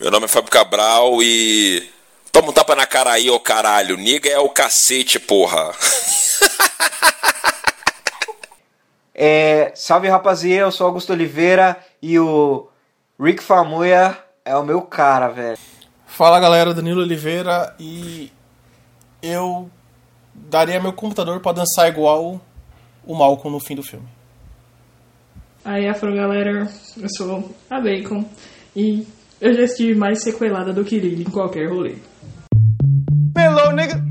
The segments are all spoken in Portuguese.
Meu nome é Fábio Cabral e. Toma um tapa na cara aí, ô caralho. Niga é o cacete, porra. É, salve rapaziada, eu sou Augusto Oliveira e o Rick Famuya é o meu cara, velho. Fala galera, Danilo Oliveira e eu daria meu computador para dançar igual o Malcolm no fim do filme. Aí, Afro galera, eu sou a Bacon e eu já estive mais sequelada do que Lily em qualquer rolê. Hello, nigga.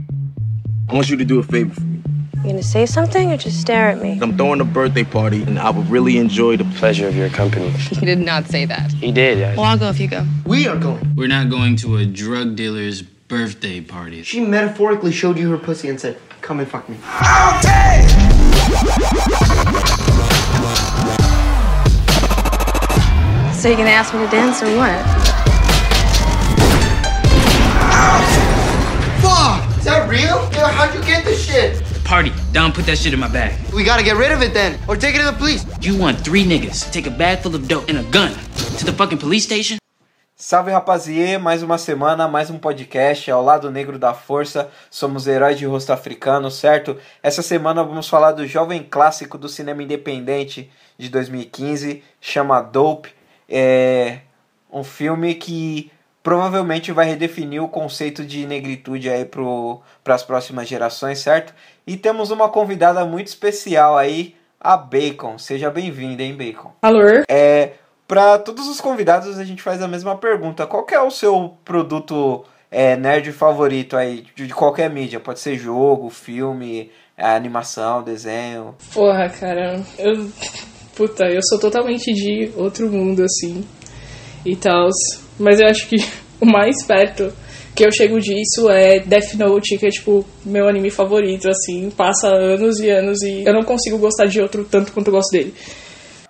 I want you to do a favor for me. You gonna say something or just stare at me? I'm throwing a birthday party, and I would really enjoy the pleasure of your company. He did not say that. He did. Well, I'll go if you go. We are going. We're not going to a drug dealer's birthday party. She metaphorically showed you her pussy and said, "Come and fuck me." Okay. So you gonna ask me to dance or what? Fuck! Is that real? Yeah, how'd you get this shit? Party. Don, put that shit in my bag. We gotta get rid of it then, or take it to the police. You want three niggas, take a bag full of dope and a gun to the fucking police station? Salve rapaziê, mais uma semana, mais um podcast ao lado negro da força. Somos heróis de rosto africano, certo? Essa semana vamos falar do jovem clássico do cinema independente de 2015, chama Dope. É um filme que provavelmente vai redefinir o conceito de negritude aí para as próximas gerações, certo? E temos uma convidada muito especial aí, a Bacon. Seja bem-vinda, hein, Bacon? Alô? É, para todos os convidados a gente faz a mesma pergunta. Qual é o seu produto é, nerd favorito aí, de qualquer mídia? Pode ser jogo, filme, animação, desenho. Porra, cara, eu puta, eu sou totalmente de outro mundo, assim, e tal. Mas eu acho que o mais perto que eu chego disso é Death Note, que é, tipo, meu anime favorito, assim. Passa anos e anos e eu não consigo gostar de outro tanto quanto eu gosto dele.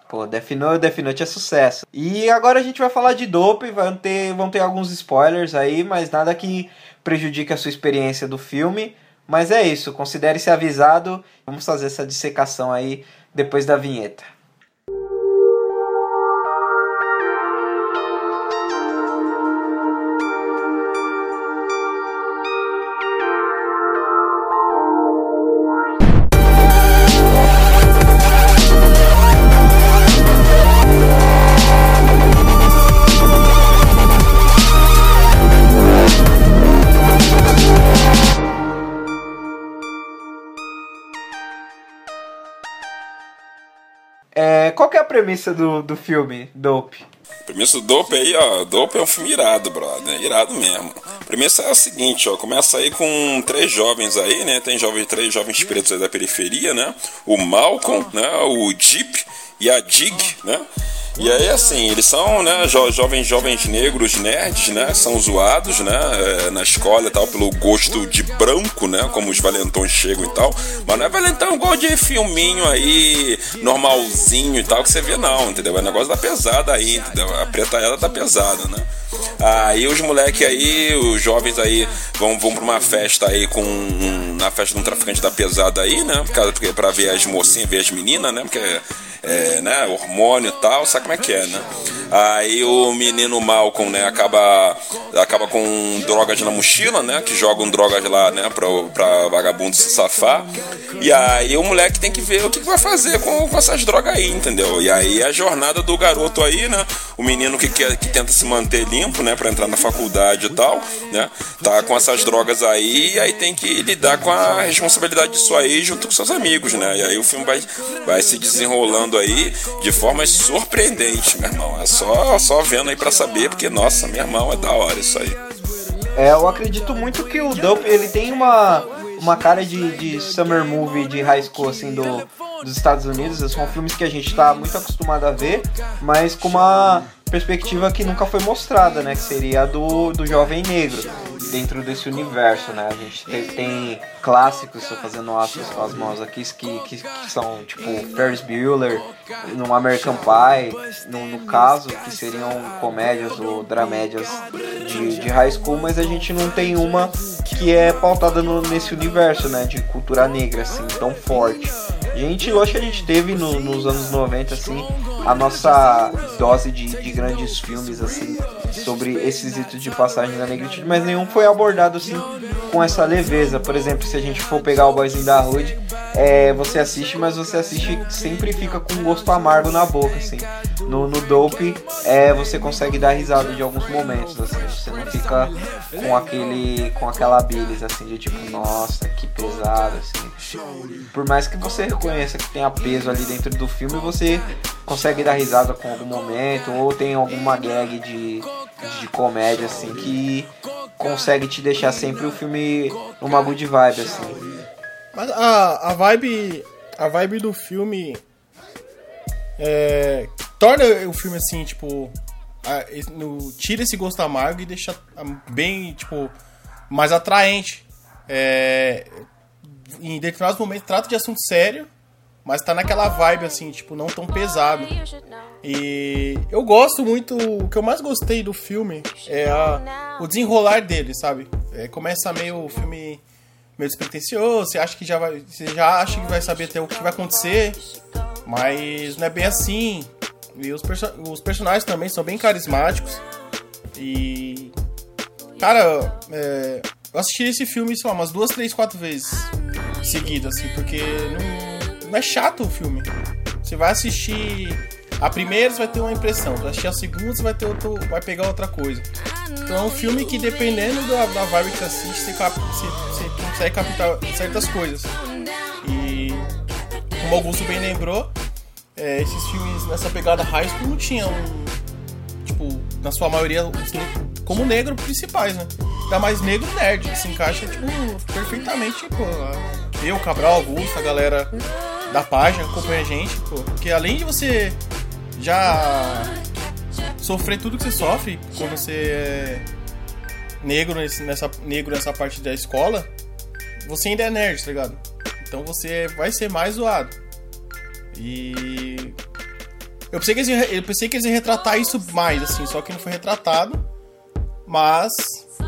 Pô, Death Note, Death Note é sucesso. E agora a gente vai falar de Dope, vão ter, vão ter alguns spoilers aí, mas nada que prejudique a sua experiência do filme. Mas é isso, considere-se avisado. Vamos fazer essa dissecação aí depois da vinheta. Qual que é a premissa do, do filme, Dope? A premissa do Dope aí, ó. Dope é um filme irado, brother. Irado mesmo. A premissa é a seguinte, ó. Começa aí com três jovens aí, né? Tem jovens, três jovens pretos aí da periferia, né? O Malcolm, né? O Jeep e a Dig, né? E aí, assim, eles são, né, jo jovens, jovens negros nerds, né, são zoados, né, é, na escola e tal, pelo gosto de branco, né, como os valentões chegam e tal. Mas não é valentão igual de filminho aí, normalzinho e tal, que você vê não, entendeu? É negócio da pesada aí, entendeu? A preta ela tá pesada, né? Aí os moleques aí, os jovens aí, vão, vão pra uma festa aí com. Um, na festa de um traficante da pesada aí, né? Porque pra ver as mocinhas, ver as meninas, né? Porque é, né, hormônio e tal, sabe como é que é, né? Aí o menino Malcolm, né, acaba, acaba com drogas na mochila, né? Que jogam drogas lá, né, pra, pra vagabundo se safar. E aí o moleque tem que ver o que, vai fazer com, com essas drogas aí, entendeu? E aí a jornada do garoto aí, né? O menino que, quer, que tenta se manter limpo, né, pra entrar na faculdade e tal, né? Tá com essas drogas aí, e aí tem que lidar com a responsabilidade disso aí junto com seus amigos, né? E aí o filme vai, vai se desenrolando aí de forma surpreendente, meu irmão. É só, só vendo aí pra saber, porque, nossa, meu irmão, é da hora isso aí. É, eu acredito muito que o Dope, ele tem uma, uma cara de, de summer movie de high school, assim, do, dos Estados Unidos. São filmes que a gente tá muito acostumado a ver, mas com uma perspectiva que nunca foi mostrada, né? Que seria a do, do jovem negro dentro desse universo, né? A gente tem, tem clássicos, estou fazendo aspas com as mãos aqui, que, que, que, são tipo Ferris Bueller, no American Pie, no, no, caso, que seriam comédias ou dramédias de, de high school, mas a gente não tem uma que é pautada no, nesse universo, né? De cultura negra, assim, tão forte. Gente, eu acho que a gente teve no, nos anos 90, assim, a nossa dose de, de grandes filmes, assim, sobre esses ritos de passagem da negritude, mas nenhum foi abordado, assim, com essa leveza. Por exemplo, se a gente for pegar o Boyzinho da Hood, é, você assiste, mas você assiste sempre fica com um gosto amargo na boca, assim. No, no Dope, é, você consegue dar risada de alguns momentos, assim. Você não fica com aquele, com aquela bilis, assim, de tipo, nossa, que pesado, assim. Por mais que você reconheça que tenha peso ali dentro do filme, você consegue dar risada com algum momento, ou tem alguma gag de, de comédia, assim, que consegue te deixar sempre o filme numa good vibe, assim. Mas a, a vibe. A vibe do filme. É, torna o filme assim, tipo. a- no- tira esse gosto amargo e deixa bem, tipo, mais atraente. É, em determinados momentos trata de assunto sério, mas tá naquela vibe assim, tipo, não tão pesado. E eu gosto muito, o que eu mais gostei do filme é a- o desenrolar dele, sabe? É, começa meio o filme meio despretensioso, você acha que já vai, você já acha que vai saber até o que vai acontecer, mas não é bem assim. E os, perso os personagens também são bem carismáticos. E cara, é, eu assisti esse filme, sei lá, umas duas, três, quatro vezes seguidas, assim, porque não, não é chato o filme. Você vai assistir a primeira, você vai ter uma impressão. Vai assistir a segunda, você vai ter outro, vai pegar outra coisa. Então é um filme que dependendo da, da vibe que você assiste, você, você consegue captar certas coisas. E como Augusto bem lembrou, é, esses filmes nessa pegada high school não tinham, tipo, na sua maioria, como negro principais, né? Ainda mais negro nerd, que se encaixa, tipo, perfeitamente, tipo, eu, Cabral, Augusto, a galera da página acompanha a gente, pô. Porque além de você já sofrer tudo que você sofre quando você é negro nesse- nessa, negro nessa parte da escola, você ainda é nerd, tá ligado? Então você vai ser mais zoado. E. Eu pensei, que eles, eu pensei que eles iam retratar isso mais, assim, só que não foi retratado. Mas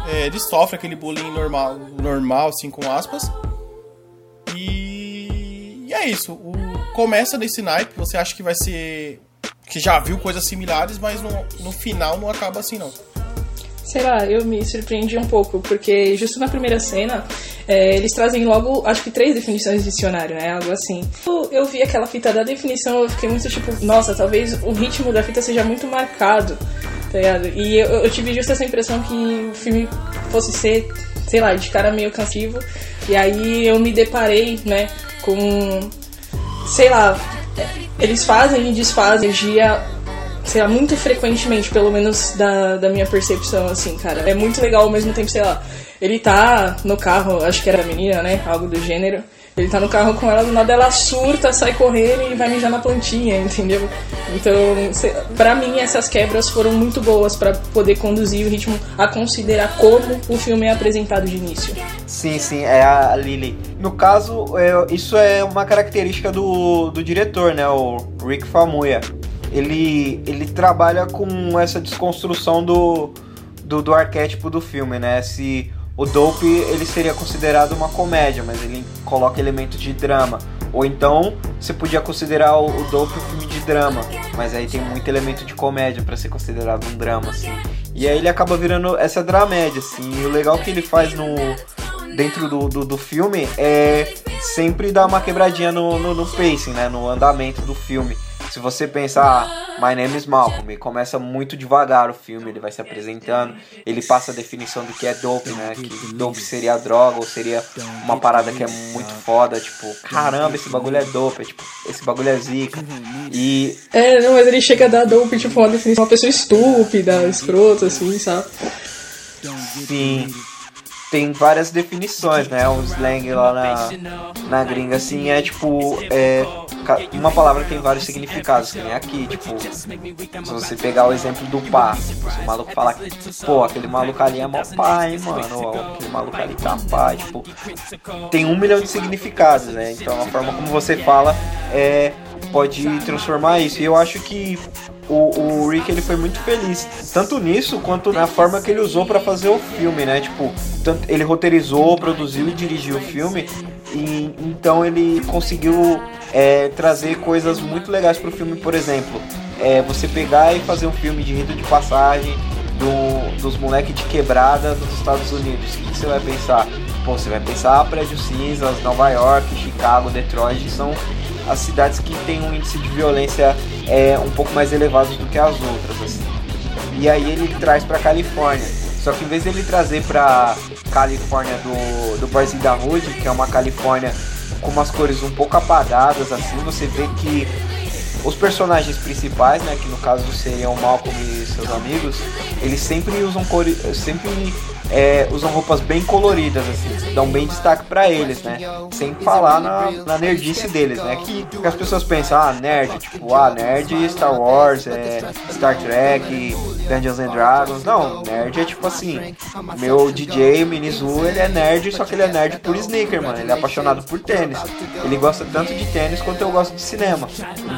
é, ele sofre aquele bullying normal, normal, assim, com aspas. E, e é isso. O, começa nesse naipe, você acha que vai ser. que já viu coisas similares, mas no, no final não acaba assim, não. Sei lá, eu me surpreendi um pouco, porque justo na primeira cena, é, eles trazem logo, acho que três definições de dicionário, né? Algo assim. Eu, eu vi aquela fita da definição, eu fiquei muito tipo, nossa, talvez o ritmo da fita seja muito marcado, tá ligado? E eu, eu tive justo essa impressão que o filme fosse ser, sei lá, de cara meio cansativo. E aí eu me deparei, né, com. Sei lá, eles fazem e desfazem dia sei lá, muito frequentemente, pelo menos da, da minha percepção, assim, cara. É muito legal ao mesmo tempo, sei lá, ele tá no carro, acho que era a menina, né? Algo do gênero. Ele tá no carro com ela, do nada ela surta, sai correndo e vai mijar na plantinha, entendeu? Então, pra mim, essas quebras foram muito boas pra poder conduzir o ritmo a considerar como o filme é apresentado de início. Sim, sim, é a Lily. No caso, é, isso é uma característica do, do diretor, né? O Rick Famuyiwa. Ele, ele trabalha com essa desconstrução do, do, do arquétipo do filme, né? Se o Dope ele seria considerado uma comédia, mas ele coloca elementos de drama. Ou então você podia considerar o, o Dope um filme de drama, mas aí tem muito elemento de comédia para ser considerado um drama, assim. E aí ele acaba virando essa dramédia, assim. E o legal que ele faz no dentro do, do, do filme é sempre dar uma quebradinha no, no, no pacing, né? No andamento do filme. Se você pensar, ah, My Name is Malcolm, começa muito devagar o filme, ele vai se apresentando, ele passa a definição do que é dope, né? Que dope seria droga, ou seria uma parada que é muito foda, tipo, caramba, esse bagulho é dope, é, tipo, esse bagulho é zica. E É, não, mas ele chega a dar dope, tipo, uma definição, uma pessoa estúpida, escrota, assim, sabe? Sim. Tem várias definições, né? O slang lá na, na gringa, assim, é tipo. É, uma palavra tem vários significados, que nem aqui, tipo. Se você pegar o exemplo do pá, tipo, se o maluco falar que, pô, aquele maluco ali é mó hein, mano? Ou aquele maluco ali tá pá, tipo. Tem um milhão de significados, né? Então a forma como você fala é, pode transformar isso. E eu acho que o, o Rick ele foi muito feliz, tanto nisso quanto na forma que ele usou pra fazer o filme, né? Tipo, tanto, ele roteirizou, produziu e dirigiu o filme E, então ele conseguiu é, trazer coisas muito legais pro filme, por exemplo, é, você pegar e fazer um filme de rito de passagem do, dos moleques de quebrada dos Estados Unidos. O que você vai pensar? Pô, você vai pensar Prédio Cinzas, Nova York, Chicago, Detroit, são as cidades que têm um índice de violência é, um pouco mais elevado do que as outras. Assim. E aí ele traz pra Califórnia. Só que em vez dele trazer pra Califórnia do, do Barzinho da Hood, que é uma Califórnia com umas cores um pouco apagadas, assim, você vê que os personagens principais, né, que no caso seriam Malcolm e seus amigos, eles sempre usam cores, sempre é, usam roupas bem coloridas, assim, dão bem destaque para eles, né? Sem falar na, na nerdice deles, né? Que, que, as pessoas pensam, ah, nerd, tipo, ah, nerd Star Wars, é, Star Trek, Dungeons and Dragons. Não, nerd é tipo assim, meu DJ, Minizu, ele é nerd, só que ele é nerd por sneaker, mano. Ele é apaixonado por tênis. Ele gosta tanto de tênis quanto eu gosto de cinema.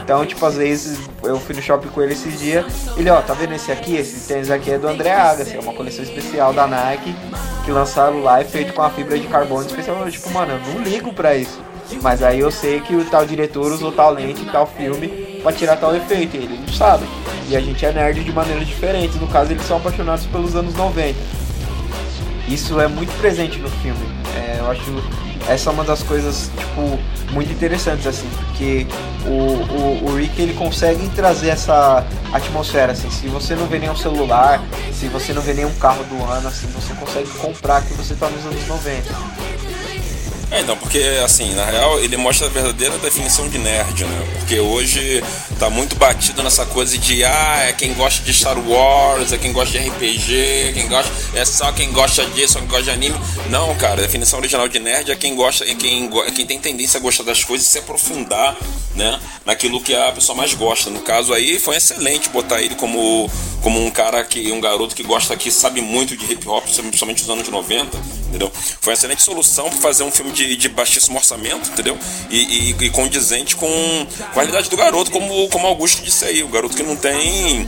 Então, tipo, às vezes eu fui no shopping com ele esses dias, ele, ó, tá vendo esse aqui? Esse tênis aqui é do André Agassi, é uma coleção especial da Nike que lançaram lá, é feito com a fibra de carbono especial. Tipo, mano, eu não ligo pra isso. Mas aí eu sei que o tal diretor usou tal lente, tal filme para tirar tal efeito. E ele não sabe. E a gente é nerd de maneiras diferentes. No caso, eles são apaixonados pelos anos 90. Isso é muito presente no filme. É, eu acho essa é uma das coisas tipo muito interessantes assim, porque o, o, o Rick ele consegue trazer essa atmosfera assim. Se você não vê nenhum celular, se você não vê nenhum carro do ano assim, você consegue comprar que você está nos anos 90. É, então, porque assim, na real, ele mostra a verdadeira definição de nerd, né? Porque hoje tá muito batido nessa coisa de ah, é quem gosta de Star Wars, é quem gosta de RPG, quem gosta, é só quem gosta disso, quem gosta de anime. Não, cara, a definição original de nerd é quem gosta, é quem, é quem tem tendência a gostar das coisas e se aprofundar, né, naquilo que a pessoa mais gosta. No caso aí, foi excelente botar ele como, como um cara que, um garoto que gosta, que sabe muito de hip hop, principalmente dos anos 90, entendeu? Foi uma excelente solução para fazer um filme de de, baixíssimo orçamento, entendeu? E, e, e, condizente com a qualidade do garoto, como, como Augusto disse aí. O garoto que não tem.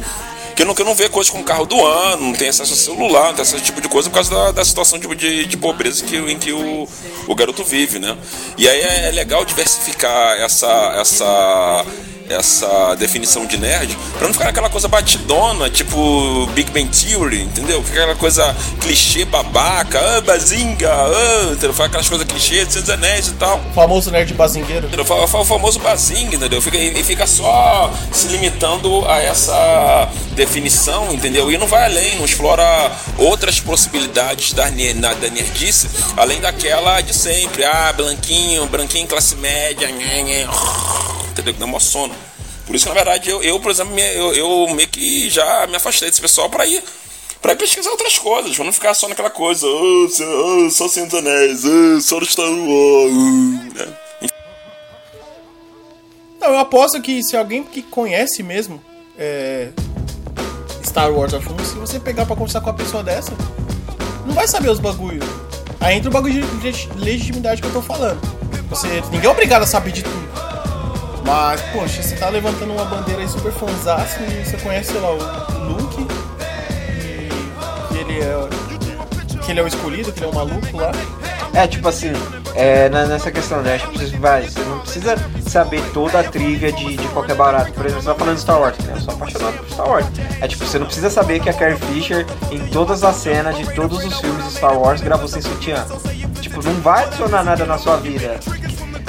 Que não, que não vê coisas como carro do ano, não tem acesso a celular, não tem esse tipo de coisa por causa da, da situação de, de, de pobreza que, em que o, o garoto vive, né? E aí é legal diversificar essa, essa essa definição de nerd, pra não ficar aquela coisa batidona, tipo Big Bang Theory, entendeu? Aquela coisa clichê babaca, ah, bazinga, ah, entendeu? Fala aquelas coisas clichê, Seus Anéis e tal. O famoso nerd bazingueiro. Entendeu? Fala, fala o famoso bazinga, entendeu? Fica, e fica só se limitando a essa definição, entendeu? E não vai além, não explora outras possibilidades da, na, da nerdice, além daquela de sempre, ah, branquinho, branquinho, classe média, nhê, nhê, entendeu? Que dá uma sono. Por isso na verdade, eu, eu por exemplo, eu, eu meio que já me afastei desse pessoal para ir para pesquisar outras coisas, para não ficar só naquela coisa, oh, oh, só Senhor Anéis, oh, só Star Wars. Né? Não, eu aposto que se alguém que conhece mesmo é, Star Wars a fundo, se você pegar para conversar com uma pessoa dessa, não vai saber os bagulhos. Aí entra o bagulho de legitimidade que eu tô falando. Você, ninguém é obrigado a saber de tudo. Mas, poxa, você tá levantando uma bandeira aí super fanzaço e você conhece, sei lá, o Luke e ele é. que ele é o escolhido, que ele é o maluco lá. É, tipo assim, é, nessa questão, né? Você, vai, você não precisa saber toda a trivia de, de qualquer barato. Por exemplo, você tá falando de Star Wars, né? Eu sou apaixonado por Star Wars. É tipo, você não precisa saber que a Carrie Fisher, em todas as cenas de todos os filmes de Star Wars, gravou sem sutiã. Tipo, não vai adicionar nada na sua vida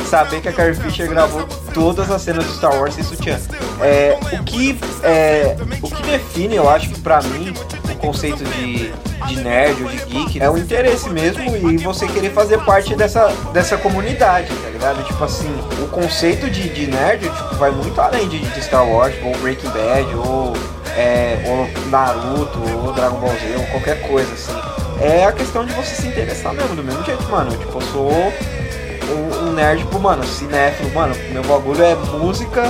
saber que a Carrie Fisher gravou todas as cenas do Star Wars sem sutiã. É, o, que, é, o que define, eu acho que pra mim, o conceito de, de nerd ou de geek é o interesse mesmo e você querer fazer parte dessa, dessa comunidade, tá ligado? Tipo assim, o conceito de, de nerd tipo, vai muito além de, de Star Wars, ou Breaking Bad, ou, é, ou Naruto, ou Dragon Ball Z, ou qualquer coisa assim. É a questão de você se interessar mesmo, do mesmo jeito, mano. Tipo, eu sou um nerd, tipo, mano, cinéfilo, mano, meu bagulho é música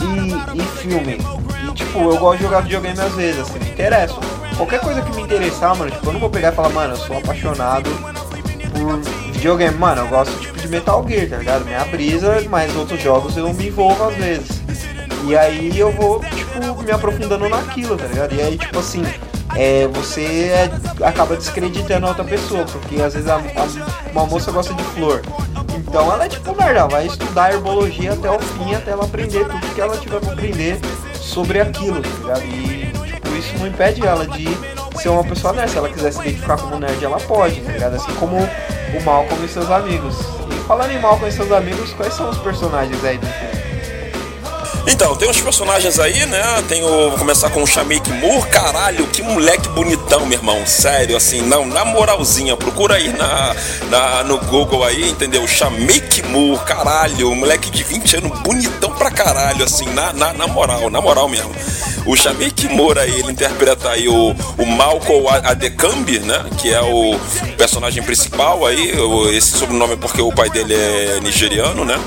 e, e filme. E tipo, eu gosto de jogar videogame às vezes, assim, me interessa. Qualquer coisa que me interessar, mano, tipo, eu não vou pegar e falar, mano, eu sou apaixonado por videogame, mano, eu gosto tipo de Metal Gear, tá ligado? Minha brisa, mas outros jogos eu me envolvo às vezes. E aí eu vou, tipo, me aprofundando naquilo, tá ligado? E aí, tipo assim, é, você acaba descreditando a outra pessoa, porque às vezes a, a, uma moça gosta de flor, Então ela é tipo nerd, ela vai estudar herbologia até o fim, até ela aprender tudo que ela tiver pra aprender sobre aquilo, tá ligado? E tipo, isso não impede ela de ser uma pessoa nerd. Se ela quiser se identificar como nerd, ela pode, tá ligado? Assim como o Malcolm e seus amigos. E falando em Malcolm e seus amigos, quais são os personagens aí do filme? Então, tem uns personagens aí, né? Tem o. Vou começar com o Shamik Moore. Caralho, que moleque bonitão, meu irmão. Sério, assim, não, na moralzinha, procura aí na, na, no Google aí, entendeu? Shamik Moore, caralho, moleque de 20 anos, bonitão pra caralho, assim, na, na, na moral, na moral mesmo. O Shamik Moore aí, ele interpreta aí o, o Malcolm Adekambi, né? Que é o personagem principal aí. Esse sobrenome é porque o pai dele é nigeriano, né?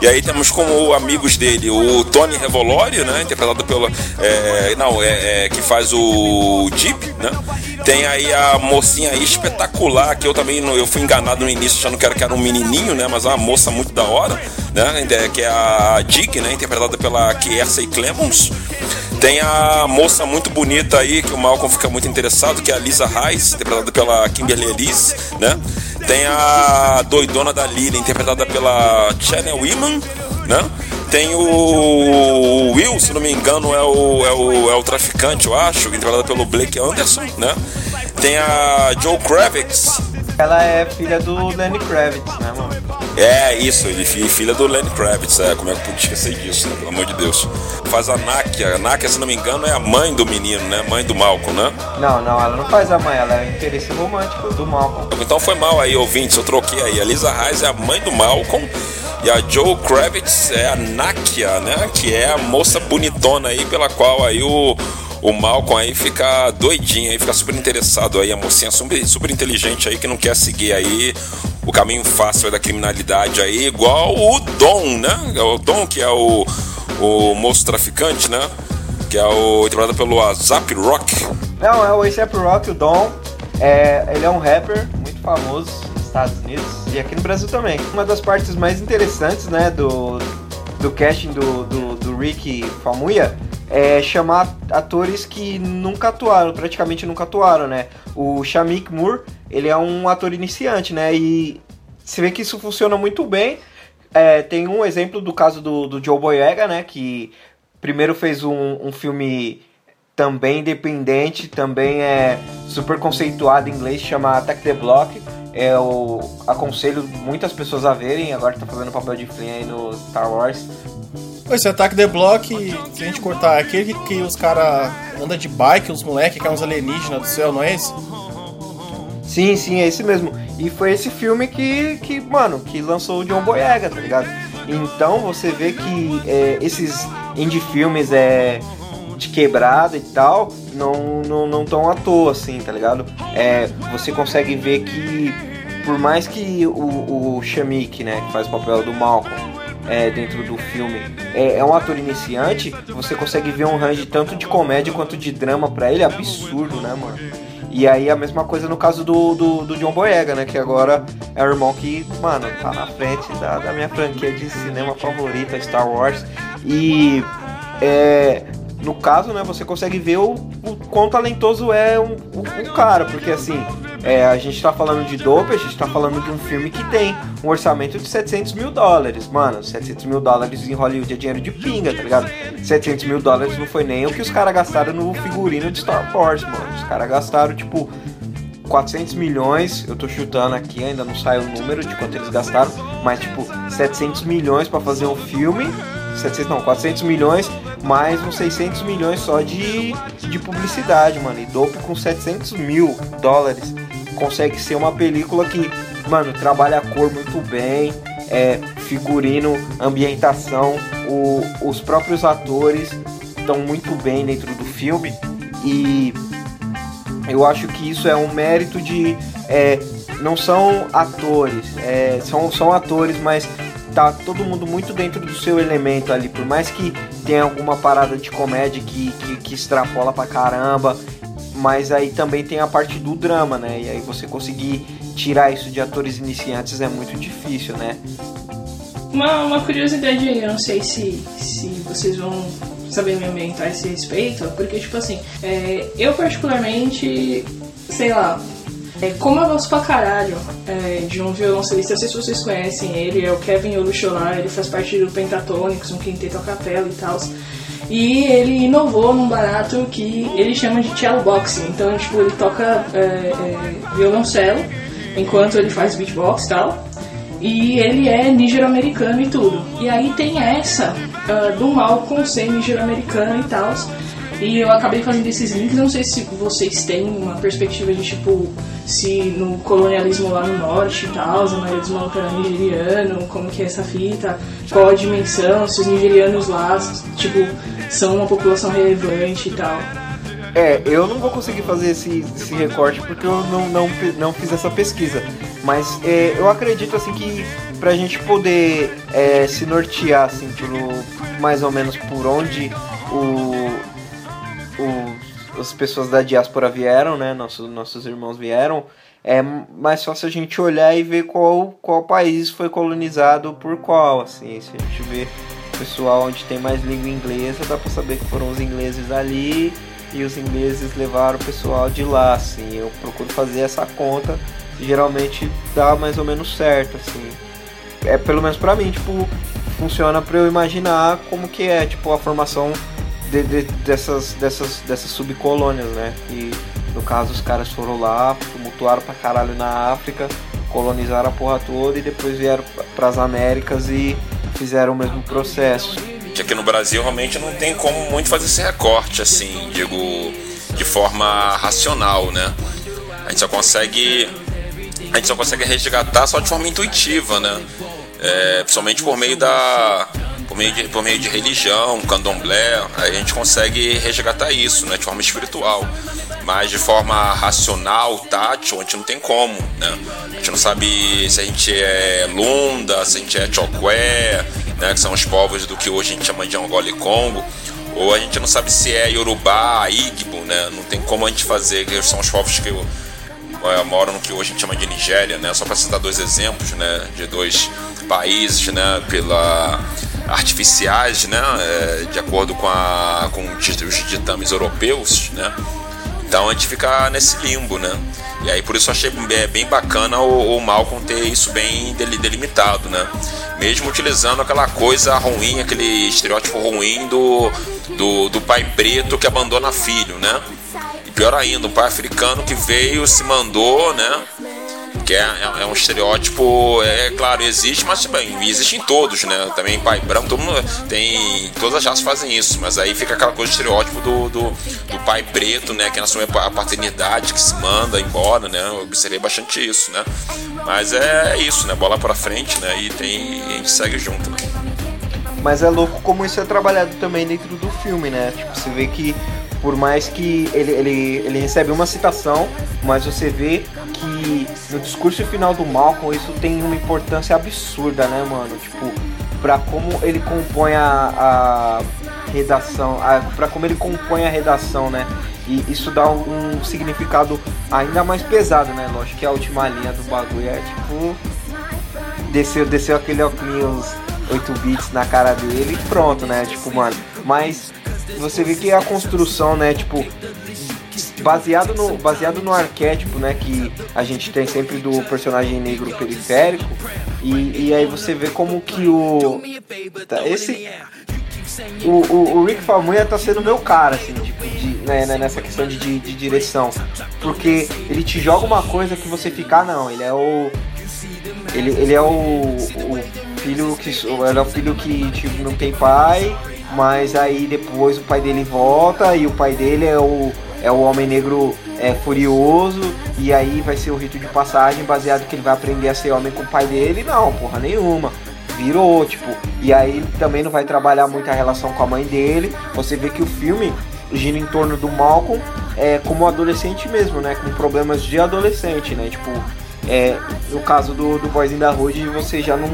E aí temos como amigos dele o Tony Revolori, né? Interpretado pelo. É, não, é, é, que faz o Jeep, né? Tem aí a mocinha aí espetacular, que eu também eu fui enganado no início, achando que era, que era um menininho, né? Mas é uma moça muito da hora, né? Que é a Dick, né? Interpretada pela Kiersey Clemons. Tem a moça muito bonita aí, que o Malcolm fica muito interessado, que é a Lisa Rice, interpretada pela Kimberly Elise, né? Tem a doidona da Lily, interpretada pela Channel Women, né? Tem o Will, se não me engano, é o, é o, é o traficante, eu acho, interpretado pelo Blake Anderson, né? Tem a Joe Kravitz. Ela é filha do Lenny Kravitz, né, mano? É, isso, ele filha do Lenny Kravitz, é, como é que eu pude esquecer disso, né, pelo amor de Deus. Faz a Nakia, a Nakia, se não me engano, é a mãe do menino, né, mãe do Malcolm, né? Não, não, ela não faz a mãe, ela é o interesse romântico do Malcolm. Então foi mal aí, ouvintes, eu troquei aí. A Lisa Reis é a mãe do Malcolm e a Joe Kravitz é a Nakia, né, que é a moça bonitona aí pela qual aí o o Malcolm aí fica doidinho aí, fica super interessado aí, a mocinha super, super inteligente aí que não quer seguir aí o caminho fácil da criminalidade aí, igual o Dom, né? O Dom que é o, o moço traficante, né? Que é o interpretado pelo Azap Rock. Não, é o ASAP Rock, o Dom. É, ele é um rapper muito famoso nos Estados Unidos e aqui no Brasil também. Uma das partes mais interessantes, né, do, do casting do, do, do Rick Famuya é chamar atores que nunca atuaram, praticamente nunca atuaram, né? O Shamik Moore, ele é um ator iniciante, né? E você vê que isso funciona muito bem. É, tem um exemplo do caso do, do Joe Boyega, né? Que primeiro fez um, um filme também independente, também é super conceituado em inglês, chama Attack the Block. Eu aconselho muitas pessoas a verem, agora tá fazendo papel de Flynn aí no Star Wars. Esse ataque de block, se a gente cortar, é aquele que, que os caras andam de bike, os moleques, que é uns alienígenas do céu, não é esse? Sim, sim, é esse mesmo. E foi esse filme que, que mano, que lançou o John Boyega, tá ligado? Então você vê que é, esses indie filmes é, de quebrada e tal não não não tão à toa, assim, tá ligado? É, você consegue ver que por mais que o, o Shamik, né, que faz o papel do Malcolm, é, dentro do filme é, é, um ator iniciante, você consegue ver um range tanto de comédia quanto de drama pra ele absurdo, né, mano? E aí a mesma coisa no caso do, do, do, John Boyega, né? Que agora é o irmão que, mano, tá na frente da, da minha franquia de cinema favorita, Star Wars. E é, no caso, né, você consegue ver o, o quão talentoso é um, um, um cara, porque assim, é, a gente tá falando de Dope, a gente tá falando de um filme que tem um orçamento de 700 mil dólares. Mano, 700 mil dólares em Hollywood é dinheiro de pinga, tá ligado? 700 mil dólares não foi nem o que os caras gastaram no figurino de Star Wars, mano. Os caras gastaram, tipo, 400 milhões, eu tô chutando aqui, ainda não saiu o número de quanto eles gastaram, mas tipo, 700 milhões para fazer um filme, 700 não, 400 milhões mais uns 600 milhões só de, de publicidade, mano. E Dope com 700 mil dólares consegue ser uma película que, mano, trabalha a cor muito bem, é, figurino, ambientação, o, os próprios atores estão muito bem dentro do filme. E eu acho que isso é um mérito de é, não são atores, é, são, são atores, mas tá todo mundo muito dentro do seu elemento ali, por mais que tenha alguma parada de comédia que, que, que extrapola pra caramba, mas aí também tem a parte do drama, né? E aí você conseguir tirar isso de atores iniciantes é muito difícil, né? Uma, uma curiosidade aí, eu não sei se, se vocês vão saber me ambientar a esse respeito, porque, tipo assim, é, eu particularmente, sei lá, É, como eu gosto pra caralho é, de um violoncelista, não sei se vocês conhecem ele, é o Kevin Olucholar, ele faz parte do Pentatônicos, um quinteto a capela e tal. E ele inovou num barato que ele chama de cello boxing. Então, tipo, ele toca é, é, violoncelo enquanto ele faz beatbox e tal. E ele é nigero-americano e tudo. E aí tem essa uh, do Malcolm ser nigero-americano e tal. E eu acabei fazendo esses links, não sei se vocês têm uma perspectiva de tipo, se no colonialismo lá no norte e tal, a maioria dos malucos era nigeriano, como que é essa fita, qual a dimensão, se os nigerianos lá, tipo, são uma população relevante e tal. É, eu não vou conseguir fazer esse, esse recorte porque eu não, não, não fiz essa pesquisa. Mas é, eu acredito assim que pra gente poder é, se nortear assim, pelo, mais ou menos por onde o, o, as pessoas da diáspora vieram, né? Nossos, nossos irmãos vieram. É mais fácil a gente olhar e ver qual, qual país foi colonizado por qual. Assim, se a gente vê pessoal onde tem mais língua inglesa, dá pra saber que foram os ingleses ali e os ingleses levaram o pessoal de lá, assim. Eu procuro fazer essa conta geralmente dá mais ou menos certo, assim. É pelo menos para mim, tipo, funciona para eu imaginar como que é, tipo, a formação de, de, dessas, dessas, dessas subcolônias, né? E no caso os caras foram lá, tumultuaram pra caralho na África, colonizaram a porra toda e depois vieram para as Américas e fizeram o mesmo processo que aqui no Brasil realmente não tem como muito fazer esse recorte, assim, digo, de forma racional, né? A gente só consegue. A gente só consegue resgatar só de forma intuitiva, né? É, principalmente por meio da. Por meio, de, por meio de religião, candomblé, a gente consegue resgatar isso, né? De forma espiritual. Mas de forma racional, tátil, a gente não tem como, né? A gente não sabe se a gente é Lunda, se a gente é Chokwé, né, que são os povos do que hoje a gente chama de Angola e Congo, ou a gente não sabe se é Yorubá, Igbo, né, não tem como a gente fazer, que são os povos que é, moram no que hoje a gente chama de Nigéria, né, só para citar dois exemplos, né, de dois países, né, pela artificiais, né, é, de acordo com, a, com os ditames europeus, né, então a gente fica nesse limbo, né? E aí por isso achei bem bacana o, o Malcolm ter isso bem delimitado, né? Mesmo utilizando aquela coisa ruim, aquele estereótipo ruim do, do, do pai preto que abandona filho, né? E pior ainda, um pai africano que veio, se mandou, né? Que é, é, é, um estereótipo, é claro, existe, mas bem, existe em todos, né? Também pai branco, todo mundo tem. Todas as raças fazem isso, mas aí fica aquela coisa de estereótipo do, do, do pai preto, né? Que assume a paternidade, que se manda embora, né? Eu observei bastante isso, né? Mas é, é isso, né? Bola pra frente, né? E tem. a gente segue junto, né? Mas é louco como isso é trabalhado também dentro do filme, né? Tipo, você vê que por mais que ele, ele, ele recebe uma citação, mas você vê que no discurso final do Malcolm isso tem uma importância absurda, né, mano? Tipo, pra como ele compõe a, a redação, a, pra como ele compõe a redação, né? E isso dá um, um significado ainda mais pesado, né? Lógico que a última linha do bagulho é tipo. Desceu, desceu aquele óculos 8 bits na cara dele e pronto, né? Tipo, mano. Mas você vê que a construção, né, tipo, baseado no, baseado no arquétipo, né, que a gente tem sempre do personagem negro periférico, e, e aí você vê como que o. Tá, esse. O, o, o Rick Famuyiwa tá sendo meu cara, assim, tipo, de, né, né, nessa questão de, de, de, direção. Porque ele te joga uma coisa que você fica, ah, não, ele é o. Ele, ele é o, o filho que. Ele é o filho que tipo, não tem pai mas aí depois o pai dele volta e o pai dele é o, é o homem negro é, furioso e aí vai ser o rito de passagem baseado que ele vai aprender a ser homem com o pai dele. Não, porra nenhuma. Virou, tipo, e aí também não vai trabalhar muito a relação com a mãe dele. Você vê que o filme gira em torno do Malcolm é, como adolescente mesmo, né? Com problemas de adolescente, né? Tipo, é, no caso do, do Boyzinho da Hood, você já não,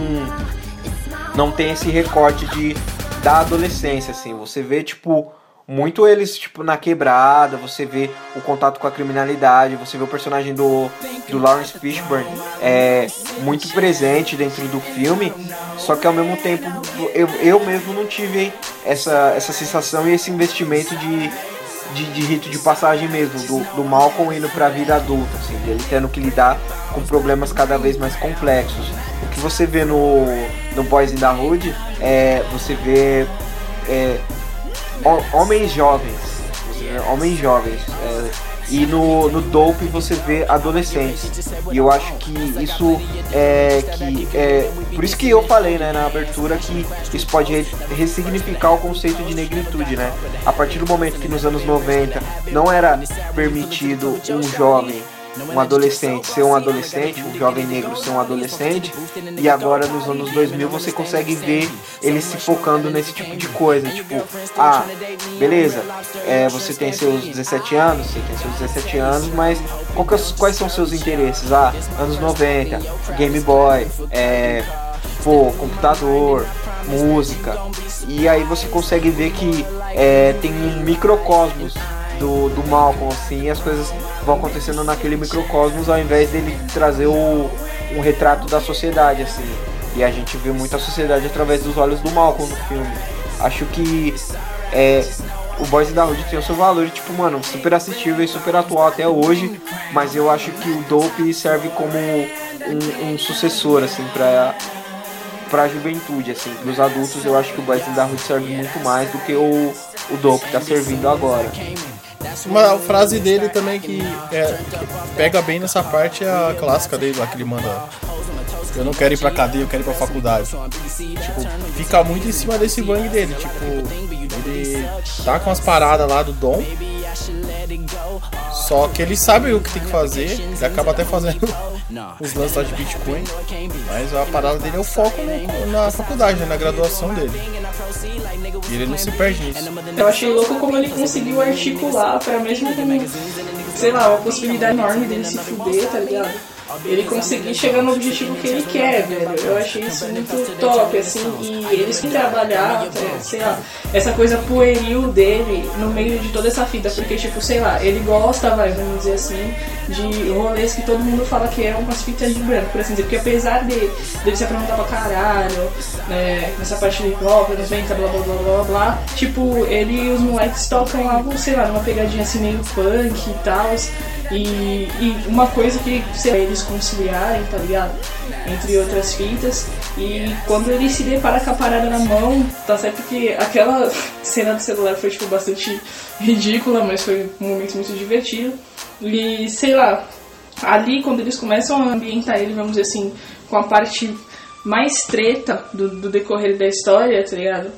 não tem esse recorte de da adolescência, assim. Você vê, tipo, muito eles, tipo, na quebrada, você vê o contato com a criminalidade, você vê o personagem do, do Lawrence Fishburne é, muito presente dentro do filme, só que ao mesmo tempo eu, eu mesmo não tive essa, essa sensação e esse investimento de, de, de rito de passagem mesmo, do, do Malcolm indo pra vida adulta, assim, dele tendo que lidar com problemas cada vez mais complexos. O que você vê no, no Boys in the Hood é você vê é, homens jovens, vê homens jovens. É, e no, no Dope você vê adolescentes. E eu acho que isso é que é por isso que eu falei, né, na abertura que isso pode ressignificar o conceito de negritude, né? A partir do momento que nos anos 90 não era permitido um jovem um adolescente ser um adolescente, um jovem negro ser um adolescente, e agora nos anos 2000 você consegue ver ele se focando nesse tipo de coisa, tipo, ah, beleza, é, você tem seus 17 anos, você tem seus 17 anos, mas quais, quais são seus interesses? Ah, anos 90, Game Boy, é, pô, computador, música, e aí você consegue ver que é, tem um microcosmos do, do Malcolm, assim, as coisas vão acontecendo naquele microcosmos ao invés dele trazer o, um retrato da sociedade, assim. E a gente vê muito a sociedade através dos olhos do Malcolm no filme. Acho que é, o Boys da Hood tem o seu valor, tipo, mano, super assistível e super atual até hoje, mas eu acho que o Dope serve como um, um sucessor, assim, pra, pra juventude, assim. Dos adultos, eu acho que o Boys da Hood serve muito mais do que o, o Dope tá servindo agora. Uma frase dele também que, é, pega bem nessa parte é a clássica dele lá que ele manda. Eu não quero ir pra cadeia, eu quero ir pra faculdade. Tipo, fica muito em cima desse bang dele. Tipo, ele tá com as paradas lá do Dom. Só que ele sabe o que tem que fazer. Ele acaba até fazendo os lances lá de Bitcoin. Mas a parada dele é o foco no, na faculdade, né, na graduação dele. E ele não se perde nisso. Eu achei louco como ele conseguiu articular pra mesmo sei lá, uma possibilidade enorme dele se fuder, tá ligado? Ele conseguir chegar no objetivo que ele quer, velho. Eu achei isso muito top, assim, e eles que trabalhar, é, sei lá, essa coisa pueril dele no meio de toda essa fita, porque, tipo, sei lá, ele gosta, vai, vamos dizer assim, de rolês que todo mundo fala que é umas fitas de branco, por assim dizer, porque apesar de dele se aprontar pra caralho, né, nessa parte de hop, nos 90, blá blá blá blá blá, tipo, ele e os moleques tocam algo, sei lá, numa pegadinha assim meio punk e tal. E, e uma coisa que sei lá, eles conciliarem, tá ligado? Entre outras fitas. E quando ele se depara com a parada na mão, tá certo que aquela cena do celular foi tipo bastante ridícula, mas foi um momento muito divertido. E sei lá, ali quando eles começam a ambientar ele, vamos dizer assim, com a parte mais treta do, do decorrer da história, tá ligado?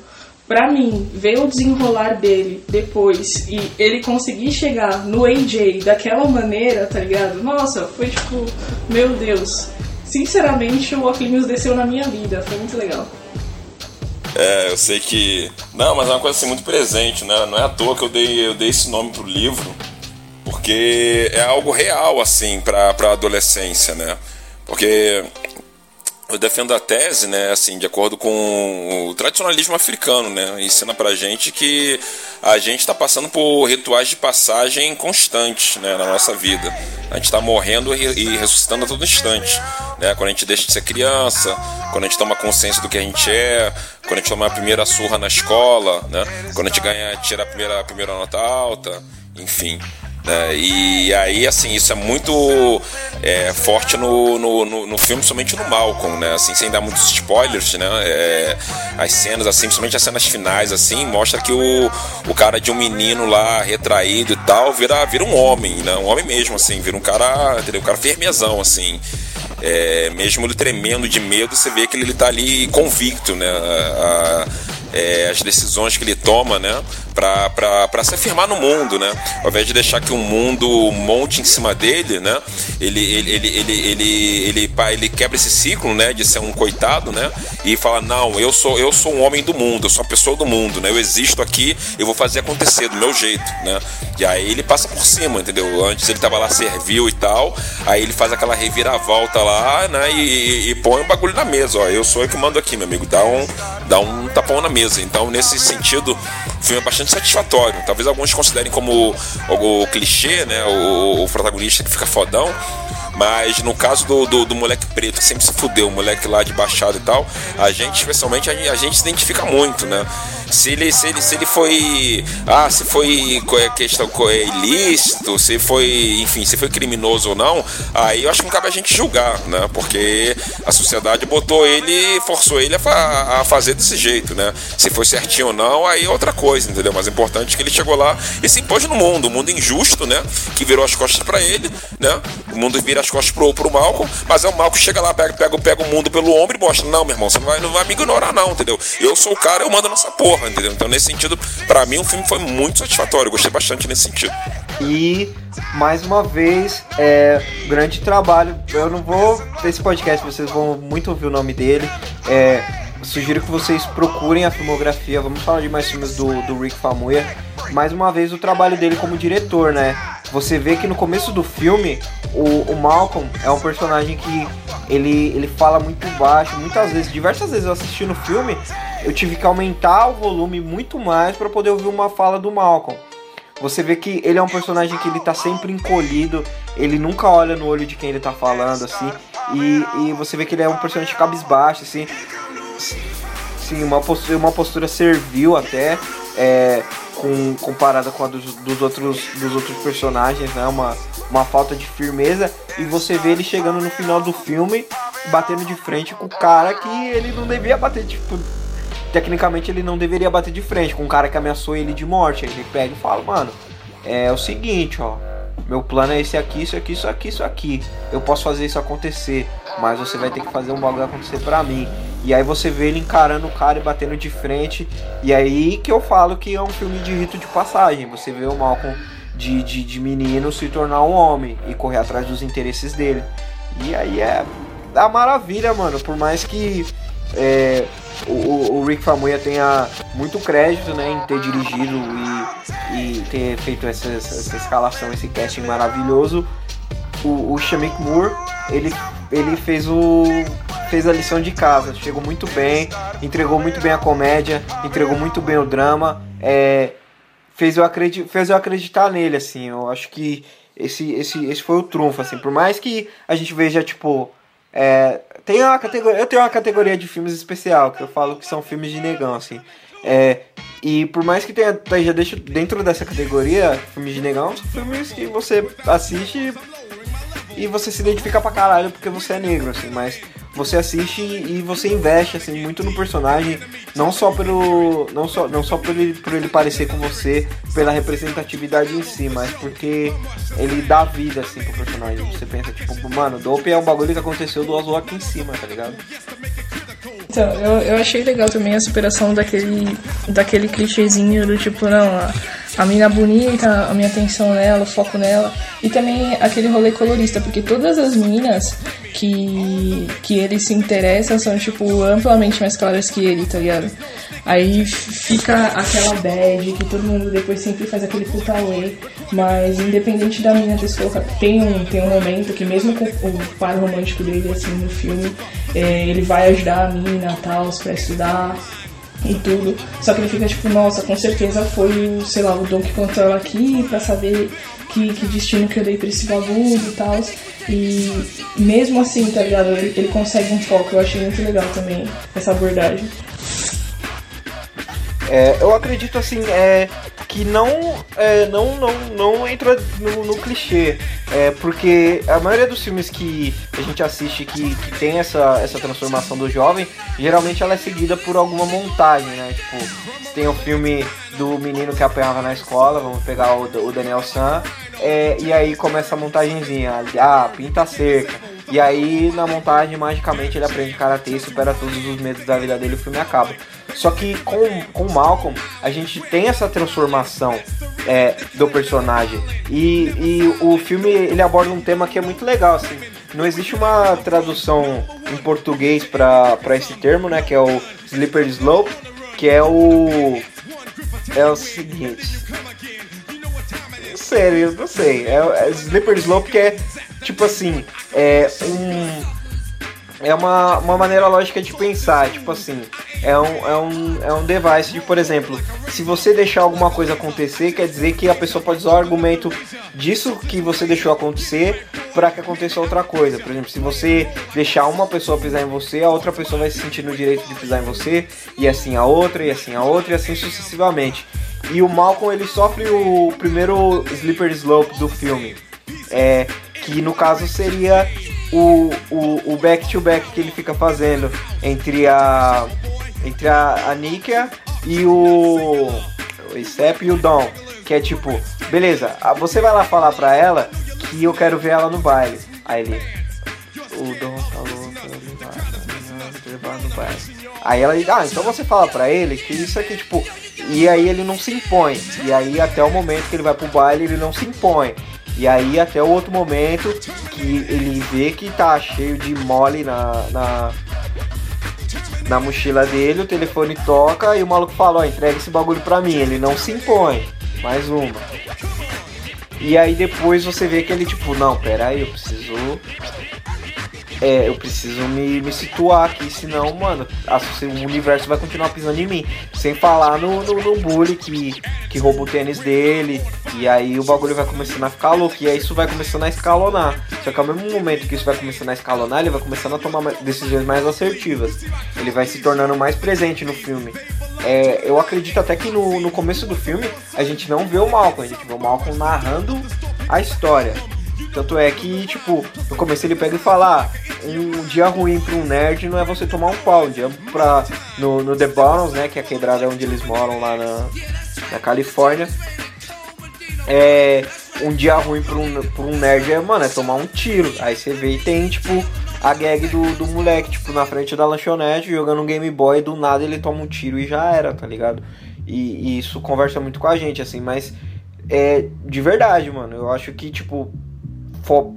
Pra mim, ver o desenrolar dele depois e ele conseguir chegar no AJ daquela maneira, tá ligado? Nossa, foi tipo, meu Deus. Sinceramente, o Oclinhos desceu na minha vida, foi muito legal. É, eu sei que. Não, mas é uma coisa assim muito presente, né? Não é à toa que eu dei, eu dei esse nome pro livro, porque é algo real, assim, pra, pra adolescência, né? Porque eu defendo a tese, né, assim, de acordo com o tradicionalismo africano, né, ensina pra gente que a gente está passando por rituais de passagem constantes, né, na nossa vida. A gente está morrendo e ressuscitando a todo instante, né, quando a gente deixa de ser criança, quando a gente toma consciência do que a gente é, quando a gente toma a primeira surra na escola, né, quando a gente ganha, tira a primeira, a primeira nota alta, enfim. Né? E aí, assim, isso é muito é, forte no, no, no, filme, somente no Malcolm, né? Assim, sem dar muitos spoilers, né? É, as cenas, assim, principalmente as cenas finais, assim, mostra que o, o cara de um menino lá, retraído e tal, vira, vira um homem, né? Um homem mesmo, assim, vira um cara, entendeu? Um cara firmezão, assim. É, mesmo ele tremendo de medo, você vê que ele, ele tá ali convicto, né? A, é, as decisões que ele toma, né? Para se afirmar no mundo, né? Ao invés de deixar que o mundo monte em cima dele, né? Ele, ele, ele, ele, ele, ele, ele quebra esse ciclo, né? De ser um coitado, né? E fala, não, eu sou, eu sou um homem do mundo, eu sou uma pessoa do mundo, né? Eu existo aqui, eu vou fazer acontecer do meu jeito, né? E aí ele passa por cima, entendeu? Antes ele tava lá servil e tal, aí ele faz aquela reviravolta lá, né? E, e, põe o bagulho na mesa, ó. Eu sou eu que mando aqui, meu amigo. Dá um, dá um tapão na mesa. Então, nesse sentido, o filme é bastante satisfatório. Talvez alguns considerem como o, o clichê, né? O, o, protagonista que fica fodão. Mas no caso do, do, do, moleque preto, que sempre se fudeu, o moleque lá de baixado e tal, a gente, especialmente, a, a gente se identifica muito, né? Se ele, se ele, se ele foi. Ah, se foi questão ilícito, se foi. Enfim, se foi criminoso ou não, aí eu acho que não cabe a gente julgar, né? Porque a sociedade botou ele, forçou ele a, fa a fazer desse jeito, né? Se foi certinho ou não, aí é outra coisa, entendeu? Mas o importante é que ele chegou lá e se impôs no mundo, um mundo injusto, né? Que virou as costas para ele, né? O mundo vira as costas pro, pro mas é o Malcolm que chega lá, pega, pega, pega o mundo pelo ombro e mostra: Não, meu irmão, você não vai, não vai me ignorar, não, entendeu? Eu sou o cara, eu mando nessa porra, entendeu? Então, nesse sentido, para mim, o filme foi muito satisfatório, eu gostei bastante nesse sentido. E mais uma vez, é, grande trabalho. Eu não vou. Esse podcast, vocês vão muito ouvir o nome dele. É, sugiro que vocês procurem a filmografia. Vamos falar de mais filmes do, do Rick Famuyiwa. Mais uma vez, o trabalho dele como diretor, né? Você vê que no começo do filme, o, o Malcolm é um personagem que ele, ele fala muito baixo. Muitas vezes, diversas vezes eu assisti no filme, eu tive que aumentar o volume muito mais para poder ouvir uma fala do Malcolm. Você vê que ele é um personagem que ele tá sempre encolhido, ele nunca olha no olho de quem ele tá falando, assim, e, e você vê que ele é um personagem cabisbaixo, assim, sim, uma postura, uma postura servil até, é, com, comparada com a dos, dos, outros, dos outros personagens, né, uma, uma falta de firmeza, e você vê ele chegando no final do filme, batendo de frente com o cara que ele não devia bater, tipo, tecnicamente ele não deveria bater de frente com um cara que ameaçou ele de morte. Aí ele pega e fala, mano, é o seguinte, ó. Meu plano é esse aqui, isso aqui, isso aqui, isso aqui. Eu posso fazer isso acontecer, mas você vai ter que fazer um bagulho acontecer pra mim. E aí você vê ele encarando o cara e batendo de frente. E aí que eu falo que é um filme de rito de passagem. Você vê o Malcolm de, de, de menino se tornar um homem e correr atrás dos interesses dele. E aí é da maravilha, mano. Por mais que é, o, o Rick Famuyiwa tenha muito crédito né, em ter dirigido e, e ter feito essa, essa, escalação, esse casting maravilhoso. O, o Shamik Moore, ele, ele fez o fez a lição de casa, chegou muito bem, entregou muito bem a comédia, entregou muito bem o drama, é, fez, eu acredit, fez eu acreditar nele, assim, eu acho que esse, esse, esse foi o trunfo, assim, por mais que a gente veja, tipo, é, tem uma categoria, eu tenho uma categoria de filmes especial, que eu falo que são filmes de negão, assim. É, e por mais que tenha, já deixo dentro dessa categoria, filmes de negão, são filmes que você assiste e você se identifica pra caralho porque você é negro, assim, mas você assiste e você investe assim muito no personagem, não só pelo não só não só por ele, por ele parecer com você, pela representatividade em si, mas porque ele dá vida assim pro personagem. Você pensa tipo, mano, Dope é um bagulho que aconteceu do Oswald aqui em cima, tá ligado? Então, eu, eu achei legal também a superação daquele, daquele clichêzinho do tipo, não, a, a mina bonita, a minha atenção nela, o foco nela. E também aquele rolê colorista, porque todas as minas que, que ele se interessa são, tipo, amplamente mais claras que ele, tá ligado? Aí fica aquela bad que todo mundo depois sempre faz aquele puta away. Mas independente da se colocado, tem um, tem um momento que mesmo com o par romântico dele assim no filme, é, ele vai ajudar a mina tal, pra estudar e tudo. Só que ele fica tipo, nossa, com certeza foi sei lá, o dom que ela aqui pra saber que, que destino que eu dei pra esse bagulho e tal. E mesmo assim, tá ligado? Ele, ele consegue um foco, eu achei muito legal também essa abordagem. É, eu acredito assim, é, que não, é, não, não, não entra no, no clichê. É, porque a maioria dos filmes que a gente assiste que, que tem essa, essa transformação do jovem, geralmente ela é seguida por alguma montagem, né? Tipo, tem o filme do menino que apanhava na escola, vamos pegar o, o Daniel San, é, e aí começa a montagenzinha, ah, pinta cerca. E aí na montagem, magicamente, ele aprende karatê e supera todos os medos da vida dele e o filme acaba. Só que com, com Malcolm, a gente tem essa transformação é, do personagem. E, e o filme ele aborda um tema que é muito legal, assim. Não existe uma tradução em português para esse termo, né? Que é o Slippery Slope, que é o. É o seguinte. Sério, não sei. É, é Slippery Slope que é tipo assim, é um é uma, uma maneira lógica de pensar, tipo assim, é um, é, um, é um device de, por exemplo, se você deixar alguma coisa acontecer, quer dizer que a pessoa pode usar o argumento disso que você deixou acontecer para que aconteça outra coisa. Por exemplo, se você deixar uma pessoa pisar em você, a outra pessoa vai se sentir no direito de pisar em você, e assim a outra, e assim a outra, e assim sucessivamente. E o Malcolm ele sofre o primeiro slipper slope do filme. É, que no caso seria o, o, o back to back que ele fica fazendo entre a entre a, a Nikia e o o Isep e o Dom, que é tipo, beleza, você vai lá falar pra ela que eu quero ver ela no baile. Aí ele o Dom falou que ele vai no baile. Aí ela ah, então você fala pra ele que isso aqui, tipo, e aí ele não se impõe. E aí até o momento que ele vai pro baile ele não se impõe. E aí até o outro momento que ele vê que tá cheio de mole na, na, na mochila dele, o telefone toca e o maluco fala, ó, entrega esse bagulho pra mim. Ele não se impõe. Mais uma. E aí depois você vê que ele tipo, não, pera aí, eu preciso é, eu preciso me, me situar aqui, senão, mano, a, o universo vai continuar pisando em mim. Sem falar no, no, no bully que, que rouba o tênis dele, e aí o bagulho vai começando a ficar louco, e aí isso vai começando a escalonar. Só que ao mesmo momento que isso vai começando a escalonar, ele vai começando a tomar decisões mais assertivas. Ele vai se tornando mais presente no filme. É, eu acredito até que no, no começo do filme a gente não vê o Malcolm, a gente vê o Malcolm narrando a história. Tanto é que, tipo, no começo ele pega e fala: ah, um dia ruim pra um nerd não é você tomar um pau. Um dia pra, no, no The Bottoms, né, que é a quebrada onde eles moram lá na, na Califórnia. É, um dia ruim pra um, pra um nerd é, mano, é tomar um tiro. Aí você vê e tem, tipo, a gag do, do moleque, tipo, na frente da lanchonete, jogando um Game Boy, do nada ele toma um tiro e já era, tá ligado? E, e isso conversa muito com a gente, assim, mas é de verdade, mano. Eu acho que, tipo,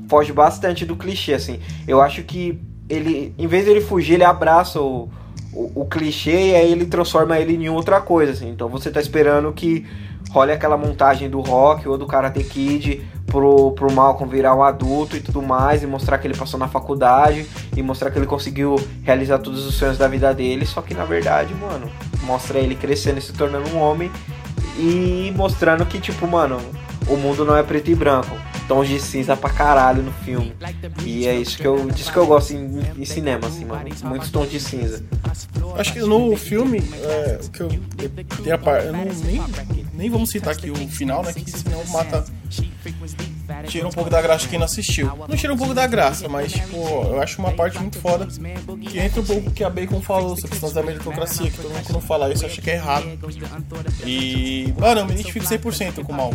foge bastante do clichê, assim. Eu acho que ele, em vez de ele fugir, ele abraça o, o, o, clichê e aí ele transforma ele em outra coisa, assim. Então você tá esperando que role aquela montagem do rock ou do Karate Kid pro, pro Malcolm virar um adulto e tudo mais, e mostrar que ele passou na faculdade, e mostrar que ele conseguiu realizar todos os sonhos da vida dele, só que na verdade, mano, mostra ele crescendo e se tornando um homem e mostrando que, tipo, mano, o mundo não é preto e branco tons de cinza pra caralho no filme. E é isso que eu, disso que eu gosto em, em cinema, assim, mano. Muitos tons de cinza. Acho que no filme, é, que eu, eu, par, eu não, nem, nem vamos citar aqui o final, né? Que senão mata. Tira um pouco da graça quem não assistiu. Não tira um pouco da graça, mas, tipo, eu acho uma parte muito foda que entra um pouco que a Bacon falou sobre questões da meritocracia, que todo mundo quando fala isso acha que é errado. E, mano, eu me identifico 100% com o mal.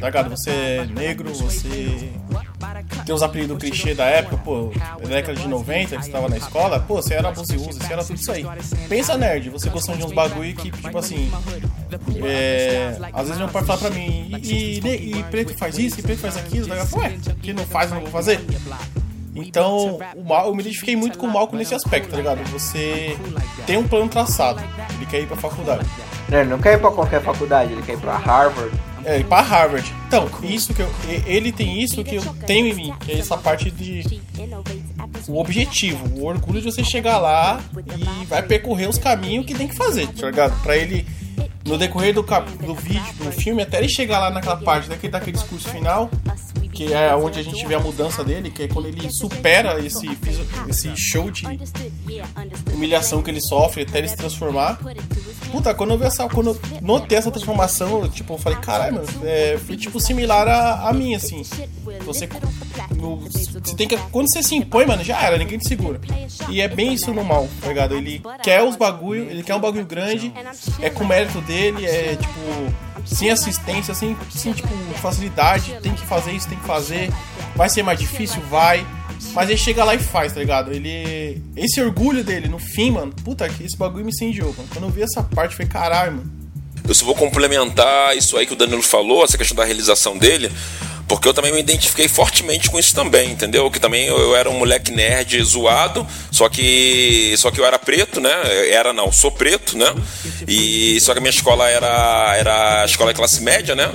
Tá ligado? Você é negro, você tem os apelidos clichê da época, pô, da década de 90, que você tava na escola, pô, você era buziusa, você era tudo isso aí. Pensa, nerd, você gostando de uns bagulho que, tipo assim, é, às vezes meu pai fala pra mim, e, e, e preto faz isso, e preto faz aquilo, daí eu ué, que não faz, não vou fazer. Então, o mal, eu me identifiquei muito com o Malcolm nesse aspecto, tá ligado? Você tem um plano traçado, ele quer ir pra faculdade. Não, ele não quer ir pra qualquer faculdade, ele quer ir pra Harvard. É, pra Harvard. Então, isso que eu, ele tem isso que eu tenho em mim, que é essa parte de o objetivo, o orgulho de você chegar lá e vai percorrer os caminhos que tem que fazer, tá ligado? Pra ele no decorrer do, cap, do vídeo, do filme, até ele chegar lá naquela parte daquele, daquele discurso final, que é onde a gente vê a mudança dele, que é quando ele supera esse, esse show de humilhação que ele sofre até ele se transformar. Puta, quando eu vi essa. Quando eu notei essa transformação, eu, tipo, eu falei, caralho, mano, é, foi tipo similar a, a mim, assim. Você. Você tem que. Quando você se impõe, mano, já era, ninguém te segura. E é bem isso no mal, tá ligado? Ele quer os bagulho, ele quer um bagulho grande, é com mérito dele, é tipo sem assistência, sem, sem tipo, facilidade, tem que fazer isso, tem que fazer. Vai ser mais difícil? Vai. Mas ele chega lá e faz, tá ligado? Ele. Esse orgulho dele, no fim, mano, puta que esse bagulho me incendiou, mano. Quando eu vi essa parte, foi caralho, mano. Eu só vou complementar isso aí que o Danilo falou, essa questão da realização dele. Porque eu também me identifiquei fortemente com isso também, entendeu? Que também eu, era um moleque nerd zoado, só que só que eu era preto, né? Era não, sou preto, né? E só que a minha escola era era escola de classe média, né?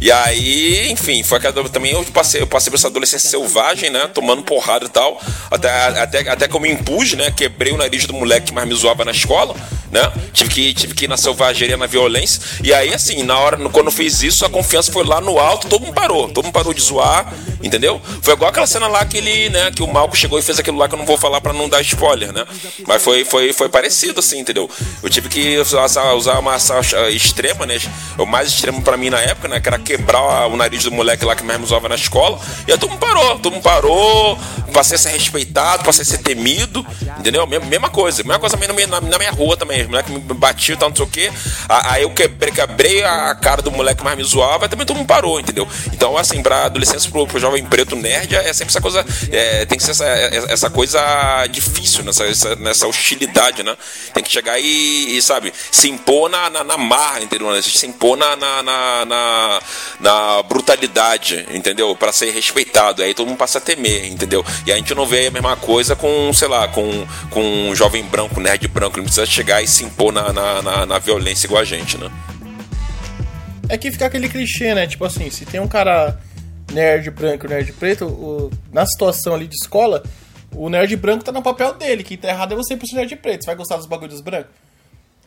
E aí, enfim, foi aquela também eu passei, eu passei por essa adolescência selvagem, né? Tomando porrada e tal. Até, até, até que eu me impus, né? Quebrei o nariz do moleque que mais me zoava na escola, né? Tive que, tive que ir na selvageria, na violência. E aí, assim, na hora, quando eu fiz isso, a confiança foi lá no alto, todo mundo parou. Todo mundo parou de zoar, entendeu? Foi igual aquela cena lá que ele, né? Que o Malco chegou e fez aquilo lá que eu não vou falar pra não dar spoiler, né? Mas foi, foi, foi parecido, assim, entendeu? Eu tive que usar, usar uma ação extrema, né? O mais extremo pra mim na época, né? Que era quebrar o nariz do moleque lá que mais me usava na escola. E aí todo mundo parou, todo mundo parou. Passei a ser respeitado, passei a ser temido, entendeu? Mesma coisa. Mesma coisa na, na minha rua também. O moleque me batia e tal, não sei o quê. Aí eu quebrei, quebrei a cara do moleque que mais me zoava, e também todo mundo parou, entendeu? Então, assim, pra adolescência, pro, pro jovem preto nerd, é sempre essa coisa. É, tem que ser essa, essa coisa difícil, nessa, essa, nessa hostilidade, né? Tem que chegar e, e sabe, se impor na, na, na marra, entendeu? Se impor na, na, na, na, brutalidade, entendeu? Para ser respeitado. Aí todo mundo passa a temer, entendeu? E a gente não vê a mesma coisa com, sei lá, com, com um jovem branco, nerd branco. Ele não precisa chegar e se impor na, na, na, na violência igual a gente, né? É que fica aquele clichê, né? Tipo assim, se tem um cara nerd branco e nerd preto, o, na situação ali de escola, o nerd branco tá no papel dele, que tá errado é você pro nerd preto. Você vai gostar dos bagulhos brancos?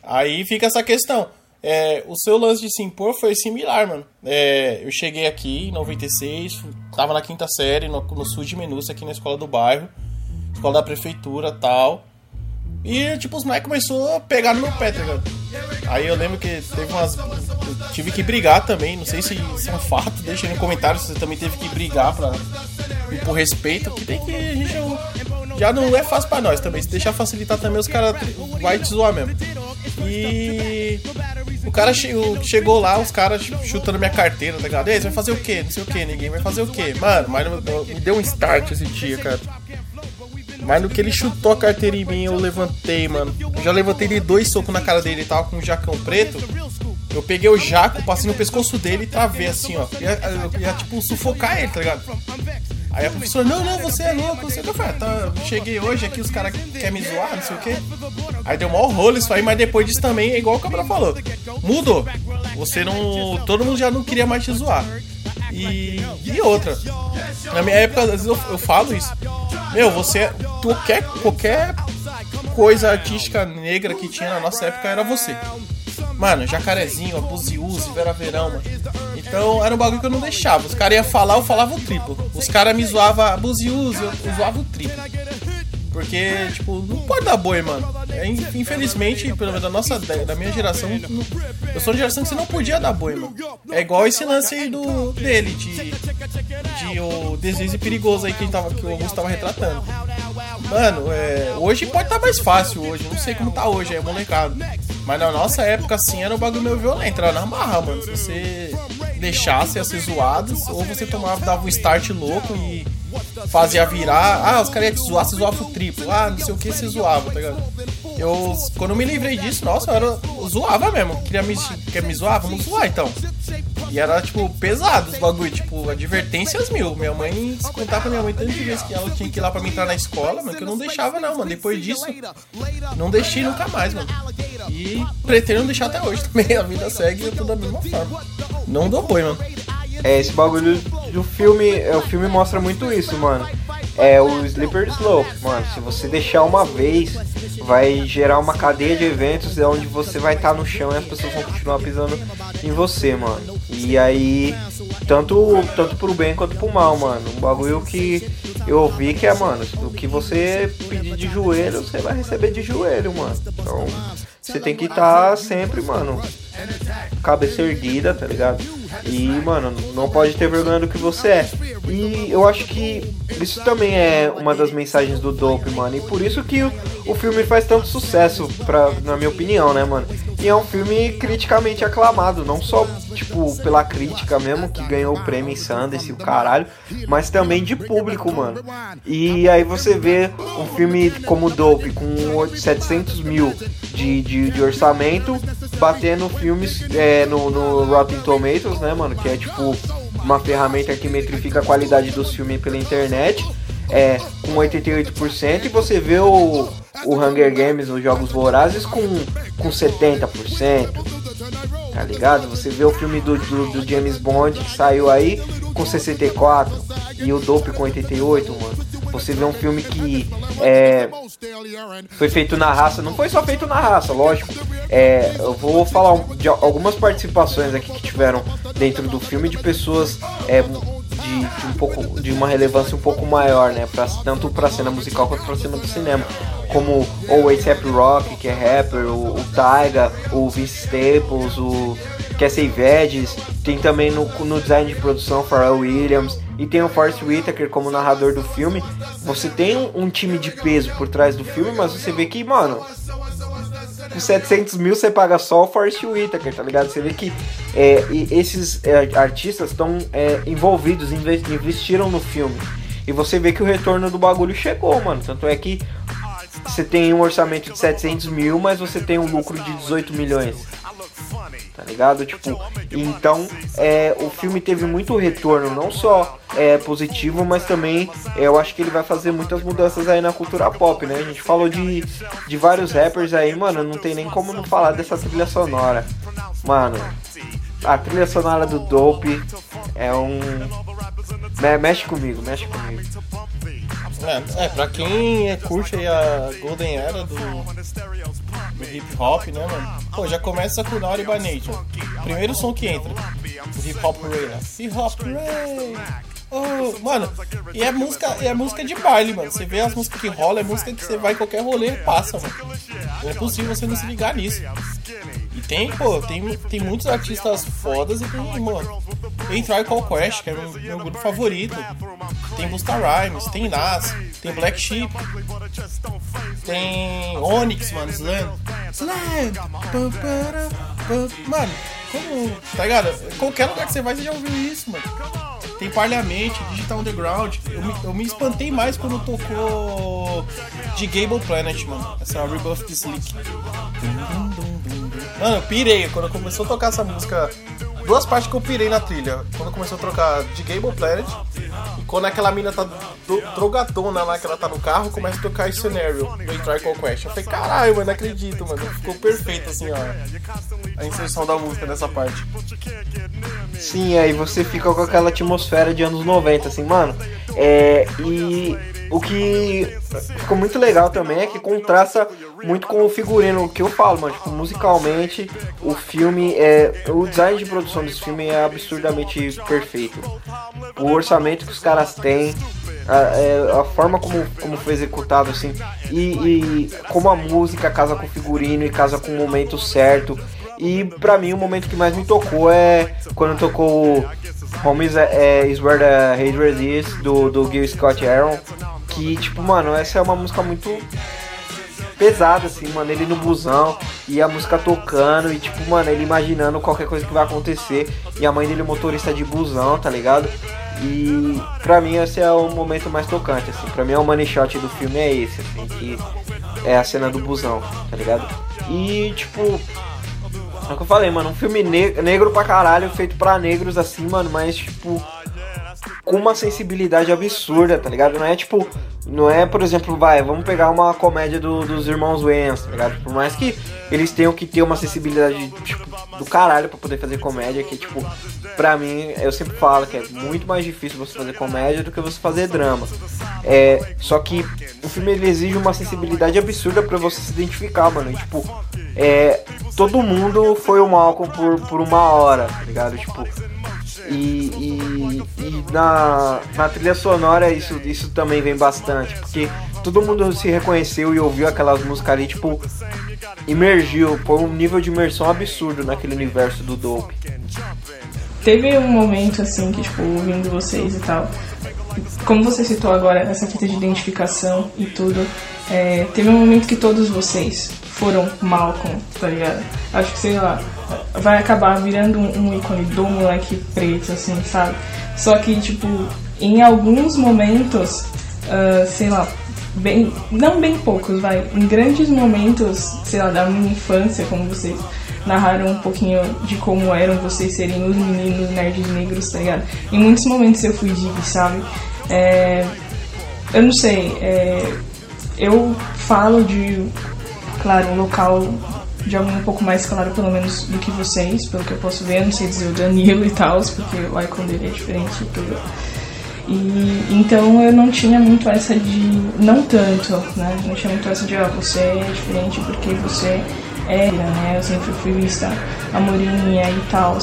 Aí fica essa questão. É, o seu lance de se impor foi similar, mano. É, eu cheguei aqui em 96, tava na quinta série, no, no sul de Minúcia, aqui na escola do bairro, escola da prefeitura tal. E, tipo, os moleques começou a pegar no meu pé, tá ligado? Aí eu lembro que teve umas. Eu tive que brigar também, não sei se isso é um fato, deixa aí no comentário se você também teve que brigar pra, por respeito, que tem que a gente já não é fácil pra nós também. Se deixar facilitar também, os caras vai te zoar mesmo. E o cara che chegou lá, os caras chutando minha carteira, tá ligado? E aí, você vai fazer o quê? Não sei o quê, ninguém vai fazer o quê? Mano, mas me deu um start esse dia, cara. Mas no que ele chutou a carteira em mim, eu levantei, mano. Eu já levantei de dois socos na cara dele, ele tava com um jacão preto. Eu peguei o jaco, passei no pescoço dele e travei assim, ó. Ia, eu ia, tipo, sufocar ele, tá ligado? Aí a professora, não, não, você é louco, você eu falei, tá, cheguei hoje aqui, os caras querem me zoar, não sei o quê. Aí deu maior rolo isso aí, mas depois disso também é igual o Cabra falou. Mudou. Você não. Todo mundo já não queria mais te zoar. E, e outra. Na minha época, às vezes eu, eu falo isso. Meu, você. Qualquer, qualquer coisa artística negra que tinha na nossa época era você. Mano, Jacarezinho, Abuziuse, Vera Verão, mano. Então era um bagulho que eu não deixava. Os caras iam falar, eu falava o triplo. Os caras me zoavam Abuziuse, eu zoava o triplo. Porque, tipo, não pode dar boi, mano. Infelizmente, pelo menos da nossa, da minha geração, eu sou uma geração que você não podia dar boi, mano. É igual esse lance aí do, dele, de, de o deslize perigoso aí que, tava, que o Augusto tava retratando. Mano, é, hoje pode estar tá mais fácil hoje, não sei como tá hoje, é molecado. Mas na nossa época, assim, era um bagulho meio violento, era na marra, mano. Se você deixasse ia ser zoado, ou você tomava, dava um start louco e fazia virar. Ah, os caras iam te zoar, você zoava o triplo. Ah, não sei o que, você zoava, tá ligado? Eu, quando eu me livrei disso, nossa, eu, era, eu zoava mesmo. Queria me, quer me zoar? Vamos zoar então. E era, tipo, pesado os bagulho, tipo, advertências mil. Minha mãe, se contar pra minha mãe tantas vezes que ela tinha que ir lá pra me entrar na escola, mano, que eu não deixava não, mano. Depois disso, não deixei nunca mais, mano. E pretendo não deixar até hoje também. A vida segue tudo da mesma forma. Não dou boi, mano. É, esse bagulho do filme, é, o filme mostra muito isso, mano. É o Slipper Slope, mano. Se você deixar uma vez, vai gerar uma cadeia de eventos onde você vai estar tá no chão e as pessoas vão continuar pisando em você, mano. E aí, tanto, tanto pro bem quanto pro mal, mano. Um bagulho que eu ouvi que é, mano, o que você pedir de joelho, você vai receber de joelho, mano. Então, você tem que estar tá sempre, mano, cabeça erguida, tá ligado? E, mano, não pode ter vergonha do que você é. E eu acho que isso também é uma das mensagens do Dope, mano. E por isso que o, o filme faz tanto sucesso, pra, na minha opinião, né, mano? E é um filme criticamente aclamado, não só, tipo, pela crítica mesmo, que ganhou o prêmio em Sundance e o caralho, mas também de público, mano. E aí você vê um filme como Dope, com 700 mil de, de, de orçamento, batendo filmes é, no, no Rotten Tomatoes, né, mano? Que é, tipo, uma ferramenta que metrifica a qualidade dos filmes pela internet é, com 88% e você vê o, o Hunger Games, os Jogos Vorazes, com, com 70%. Tá ligado? Você vê o filme do, do, do James Bond que saiu aí com 64 e o Dope com 88, mano. Você vê um filme que é, foi feito na raça, não foi só feito na raça, lógico. É, eu vou falar de algumas participações aqui que tiveram dentro do filme de pessoas é, de, de, um pouco de uma relevância um pouco maior, né? Pra, tanto para cena musical quanto para cena do cinema, como o A$AP Rock, que é rapper, o, o Tyga, o Vince Staples, o Cassie Veges, tem também no, no design de produção Pharrell Williams e tem o Forrest Whitaker como narrador do filme. Você tem um, um time de peso por trás do filme, mas você vê que, mano, com 700 mil você paga só o Forrest Whitaker, tá ligado? Você vê que é, esses é, artistas estão é, envolvidos, investiram no filme. E você vê que o retorno do bagulho chegou, mano. Tanto é que você tem um orçamento de 700 mil, mas você tem um lucro de 18 milhões tá ligado? Tipo, então é, o filme teve muito retorno, não só é, positivo, mas também é, eu acho que ele vai fazer muitas mudanças aí na cultura pop, né? A gente falou de, de vários rappers aí, mano, não tem nem como não falar dessa trilha sonora. Mano, a trilha sonora do Dope é um. Mexe comigo, mexe comigo. É, é, pra quem é, curte aí a Golden Era do, do hip hop, né, mano? Pô, já começa com Naughty by Nature. Primeiro som que entra. Hip hop Ray, né? Hip hop Ray! Oh, mano, e é música, é música de baile, mano. Você vê as músicas que rola, é música que você vai em qualquer rolê passa, mano. Não é possível você não se ligar nisso. E tem, pô, tem, tem muitos artistas fodas e tem, mano. Tem Try Call Quest, que é meu, meu grupo favorito. Tem Busta Rhymes, tem Nas, tem Black Sheep. Tem Onyx, mano, Slam. Slam! Mano, como. Tá ligado? Qualquer lugar que você vai, você já ouviu isso, mano. Tem Parliament, Digital Underground. Eu me, eu me espantei mais quando tocou de Gable Planet, mano. Essa Rebuff Slick. Mano, eu pirei. Quando começou a tocar essa música duas partes que eu pirei na trilha. Quando começou a trocar de Gable Planet e quando aquela mina tá do, drogadona lá, que ela tá no carro, começa a tocar esse cenário do Entrar Call Quest. Eu falei, caralho, mano, não acredito, mano. Ficou perfeito assim, ó. A inserção da música nessa parte. Sim, aí você fica com aquela atmosfera de anos 90, assim, mano. É, e o que ficou muito legal também é que contrasta muito com o figurino, que eu falo, mano, tipo, musicalmente o filme é. O design de produção desse filme é absurdamente perfeito. O orçamento que os caras têm, a, é, a forma como, como foi executado, assim, e, e como a música casa com o figurino e casa com o momento certo. E pra mim o momento que mais me tocou é quando tocou Home is, é, is Where the Hatred Is, do, do Gil Scott Aaron. Que, tipo, mano, essa é uma música muito pesada, assim, mano. Ele no busão e a música tocando e, tipo, mano, ele imaginando qualquer coisa que vai acontecer. E a mãe dele motorista de busão, tá ligado? E pra mim esse é o momento mais tocante, assim. Pra mim é o money shot do filme é esse, assim, que é a cena do busão, tá ligado? E, tipo, é o que eu falei, mano, um filme ne negro pra caralho, feito pra negros, assim, mano, mas, tipo, com uma sensibilidade absurda, tá ligado? Não é tipo, não é, por exemplo, vai, vamos pegar uma comédia do, dos irmãos Wayans, tá ligado? Por mais que eles tenham que ter uma sensibilidade tipo, do caralho pra poder fazer comédia, que tipo, pra mim, eu sempre falo que é muito mais difícil você fazer comédia do que você fazer drama. É, só que o filme exige uma sensibilidade absurda para você se identificar, mano. E, tipo, é, todo mundo foi o Malcolm por, por uma hora, tá ligado? Tipo, e, e, e, na, na trilha sonora isso, isso também vem bastante, porque todo mundo se reconheceu e ouviu aquelas músicas ali, tipo, imergiu, foi um nível de imersão absurdo naquele universo do Dope. Teve um momento assim que, tipo, ouvindo vocês e tal, como você citou agora, essa fita de identificação e tudo, é, teve um momento que todos vocês foram Malcolm, tá ligado? Acho que, sei lá, vai acabar virando um, ícone do moleque preto, assim, sabe? Só que, tipo, em alguns momentos, uh, sei lá, bem, não bem poucos, vai, em grandes momentos, sei lá, da minha infância, como vocês narraram um pouquinho de como eram vocês serem os meninos nerds negros, tá ligado? Em muitos momentos eu fui dig, sabe? É, eu não sei, é, eu falo de, claro, um local de alguém um pouco mais claro, pelo menos, do que vocês, pelo que eu posso ver. Eu não sei dizer o Danilo e tal, porque o icon dele é diferente e tudo. E então eu não tinha muito essa de. Não tanto, né? Não tinha muito essa de, ah, você é diferente porque você é, né? Eu sempre fui vista a moreninha e tal.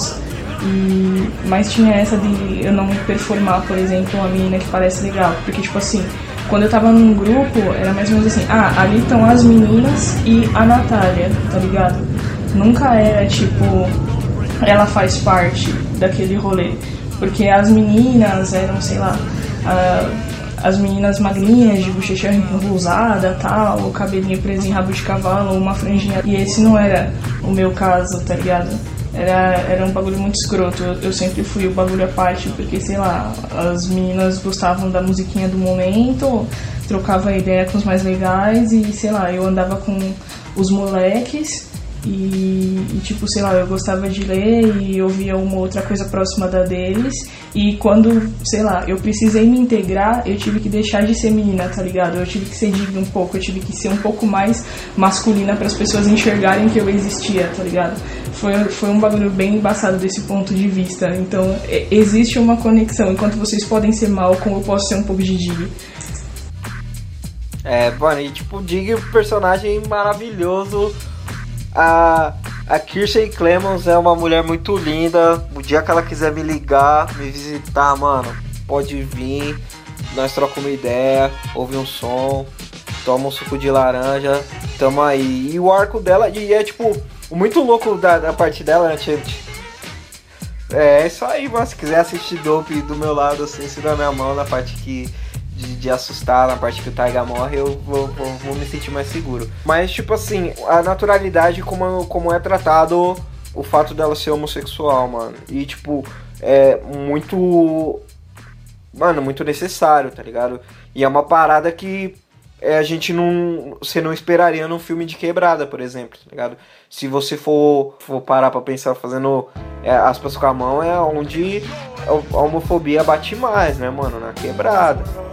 E, mas tinha essa de eu não performar, por exemplo, uma menina que parece legal. Porque, tipo assim, quando eu tava num grupo, era mais ou menos assim: ah, ali estão as meninas e a Natália, tá ligado? Nunca era tipo, ela faz parte daquele rolê. Porque as meninas eram, sei lá, ah, as meninas magrinhas, de bochecha enrosada, tal, o cabelinho preso em rabo de cavalo, uma franjinha. E esse não era o meu caso, tá ligado? Era, era um bagulho muito escroto. Eu, eu sempre fui o bagulho à parte, porque, sei lá, as meninas gostavam da musiquinha do momento, trocava ideia com os mais legais e, sei lá, eu andava com os moleques e, e, tipo, sei lá, eu gostava de ler e ouvia uma outra coisa próxima da deles. E quando, sei lá, eu precisei me integrar, eu tive que deixar de ser menina, tá ligado? Eu tive que ser digna um pouco, eu tive que ser um pouco mais masculina para as pessoas enxergarem que eu existia, tá ligado? Foi, foi um bagulho bem embaçado desse ponto de vista. Então, é, existe uma conexão. Enquanto vocês podem ser mal, como eu posso ser um pouco de Dig. É, mano, e tipo, Dig é personagem maravilhoso a, a Kirsten Clemons é uma mulher muito linda. O dia que ela quiser me ligar, me visitar, mano, pode vir. Nós trocamos uma ideia, ouve um som, toma um suco de laranja, tamo aí. E o arco dela, e é tipo, muito louco da, da parte dela, né, gente? É, é isso aí, mano. Se quiser assistir Dope do meu lado, assim, se dá minha mão na parte que de, de, assustar na parte que o Taiga morre, eu vou, vou, vou, me sentir mais seguro. Mas, tipo assim, a naturalidade como, como é tratado o fato dela ser homossexual, mano. E, tipo, é muito. Mano, muito necessário, tá ligado? E é uma parada que é, a gente não. Você não esperaria num filme de quebrada, por exemplo, tá ligado? Se você for, for parar pra pensar fazendo é, aspas com a mão, é onde a homofobia bate mais, né, mano? Na quebrada.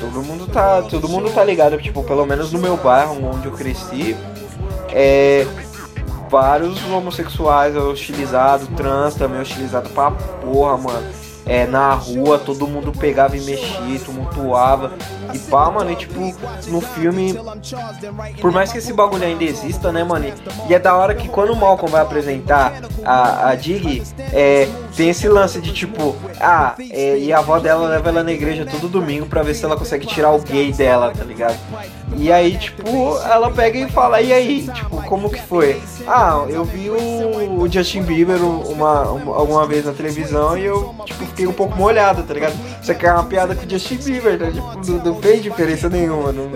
Todo mundo tá, todo mundo tá ligado, tipo, pelo menos no meu bairro onde eu cresci, é vários homossexuais hostilizados, trans também hostilizado pra porra, mano é, na rua, todo mundo pegava e mexia, tumultuava. E pá, mano, e tipo, no filme, por mais que esse bagulho ainda exista, né, mano? E é da hora que quando o Malcolm vai apresentar a, a Dig, é, tem esse lance de tipo, ah, é, e a avó dela leva ela na igreja todo domingo pra ver se ela consegue tirar o gay dela, tá ligado? E aí, tipo, ela pega e fala, e aí, tipo, como que foi? Ah, eu vi o, o Justin Bieber uma, uma, alguma vez na televisão e eu, tipo, fiquei um pouco molhado, tá ligado? Isso quer é uma piada com o Justin Bieber, né? Tipo, não, não fez diferença nenhuma. Não,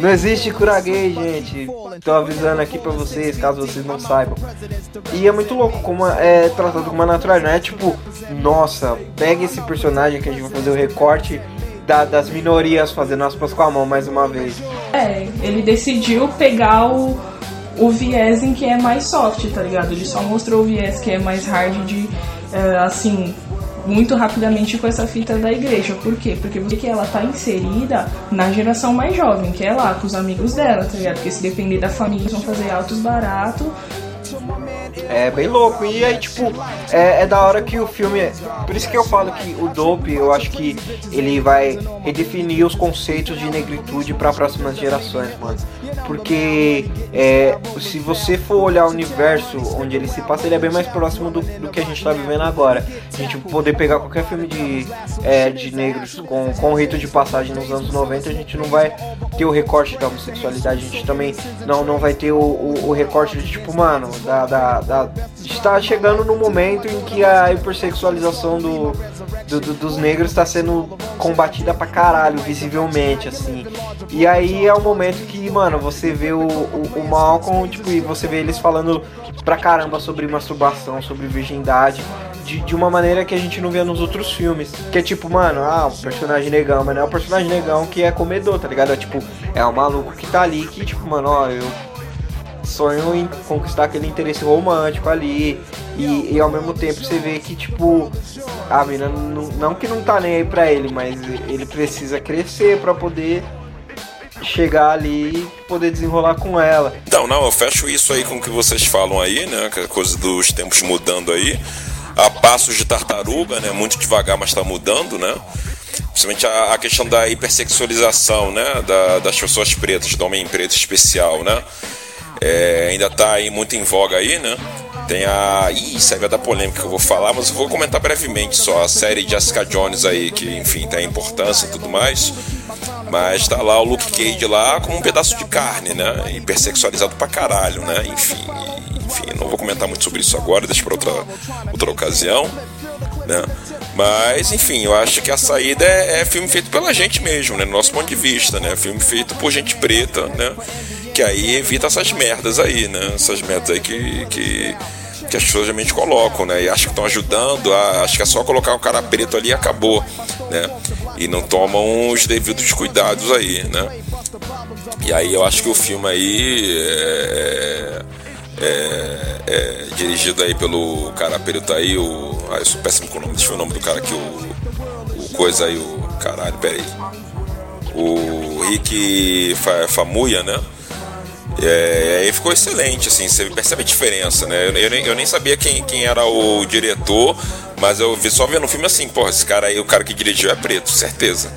não existe cura gay, gente. Tô avisando aqui pra vocês, caso vocês não saibam. E é muito louco como é tratado com uma naturalidade, não é tipo, nossa, pega esse personagem que a gente vai fazer o recorte da, das minorias fazendo aspas com a mão mais uma vez. É, ele decidiu pegar o, o viés em que é mais soft, tá ligado? Ele só mostrou o viés que é mais hard de, é, assim, muito rapidamente com essa fita da igreja. Por quê? Porque você que ela tá inserida na geração mais jovem, que é lá, com os amigos dela, tá ligado? Porque se depender da família, eles vão fazer altos baratos é bem louco. E aí, tipo, é, é, da hora que o filme. Por isso que eu falo que o Dope, eu acho que ele vai redefinir os conceitos de negritude para próximas gerações, mano. Porque é, se você for olhar o universo onde ele se passa, ele é bem mais próximo do, do que a gente tá vivendo agora. A gente poder pegar qualquer filme de, é, de negros com, com rito de passagem nos anos 90, a gente não vai ter o recorte da homossexualidade, a gente também não, não vai ter o, o, o recorte de tipo, mano, da, da, da, está chegando no momento em que a hipersexualização do, do, do, dos negros está sendo combatida pra caralho, visivelmente, assim. E aí é o momento que, mano, você vê o, o, o Malcolm, tipo, e você vê eles falando pra caramba sobre masturbação, sobre virgindade, de, de uma maneira que a gente não vê nos outros filmes. Que é tipo, mano, ah, o personagem negão, mas não é o personagem negão que é comedor, tá ligado? É tipo, é o maluco que tá ali que, tipo, mano, ó, eu sonho em conquistar aquele interesse romântico ali. E, e ao mesmo tempo você vê que, tipo, a mina não, não que não tá nem aí pra ele, mas ele precisa crescer pra poder chegar ali e poder desenrolar com ela. Não, não, eu fecho isso aí com o que vocês falam aí, né? Que é coisa dos tempos mudando aí. A passos de tartaruga, né? Muito devagar, mas está mudando, né? Principalmente a, a, questão da hipersexualização, né? Da, das pessoas pretas, do homem preto especial, né? É, ainda está aí muito em voga aí, né? Tem a. Ih, isso aí vai dar polêmica que eu vou falar, mas eu vou comentar brevemente só. A série Jessica Jones aí, que enfim tem importância e tudo mais. Mas tá lá o Luke Cage lá como um pedaço de carne, né? Hipersexualizado pra caralho, né? Enfim, enfim, não vou comentar muito sobre isso agora, deixa pra outra, outra ocasião, né? Mas, enfim, eu acho que a saída é, é filme feito pela gente mesmo, né? No nosso ponto de vista, né? Filme feito por gente preta, né? Que aí evita essas merdas aí, né? Essas merdas aí que, que que as pessoas realmente colocam, né? E acho que estão ajudando, acho que é só colocar um cara preto ali e acabou, né? E não tomam os devidos cuidados aí, né? E aí eu acho que o filme aí é, é, é, é dirigido aí pelo cara preto aí, o. Ah, eu sou péssimo com o nome, deixa eu ver o nome do cara aqui, o, o coisa aí, o. Caralho, peraí. O Rick Famuya, né? É, aí ficou excelente, assim, você percebe a diferença, né? Eu, eu, eu, nem sabia quem, quem era o diretor, mas eu vi só vendo o filme assim, pô, esse cara aí, o cara que dirigiu é preto, certeza.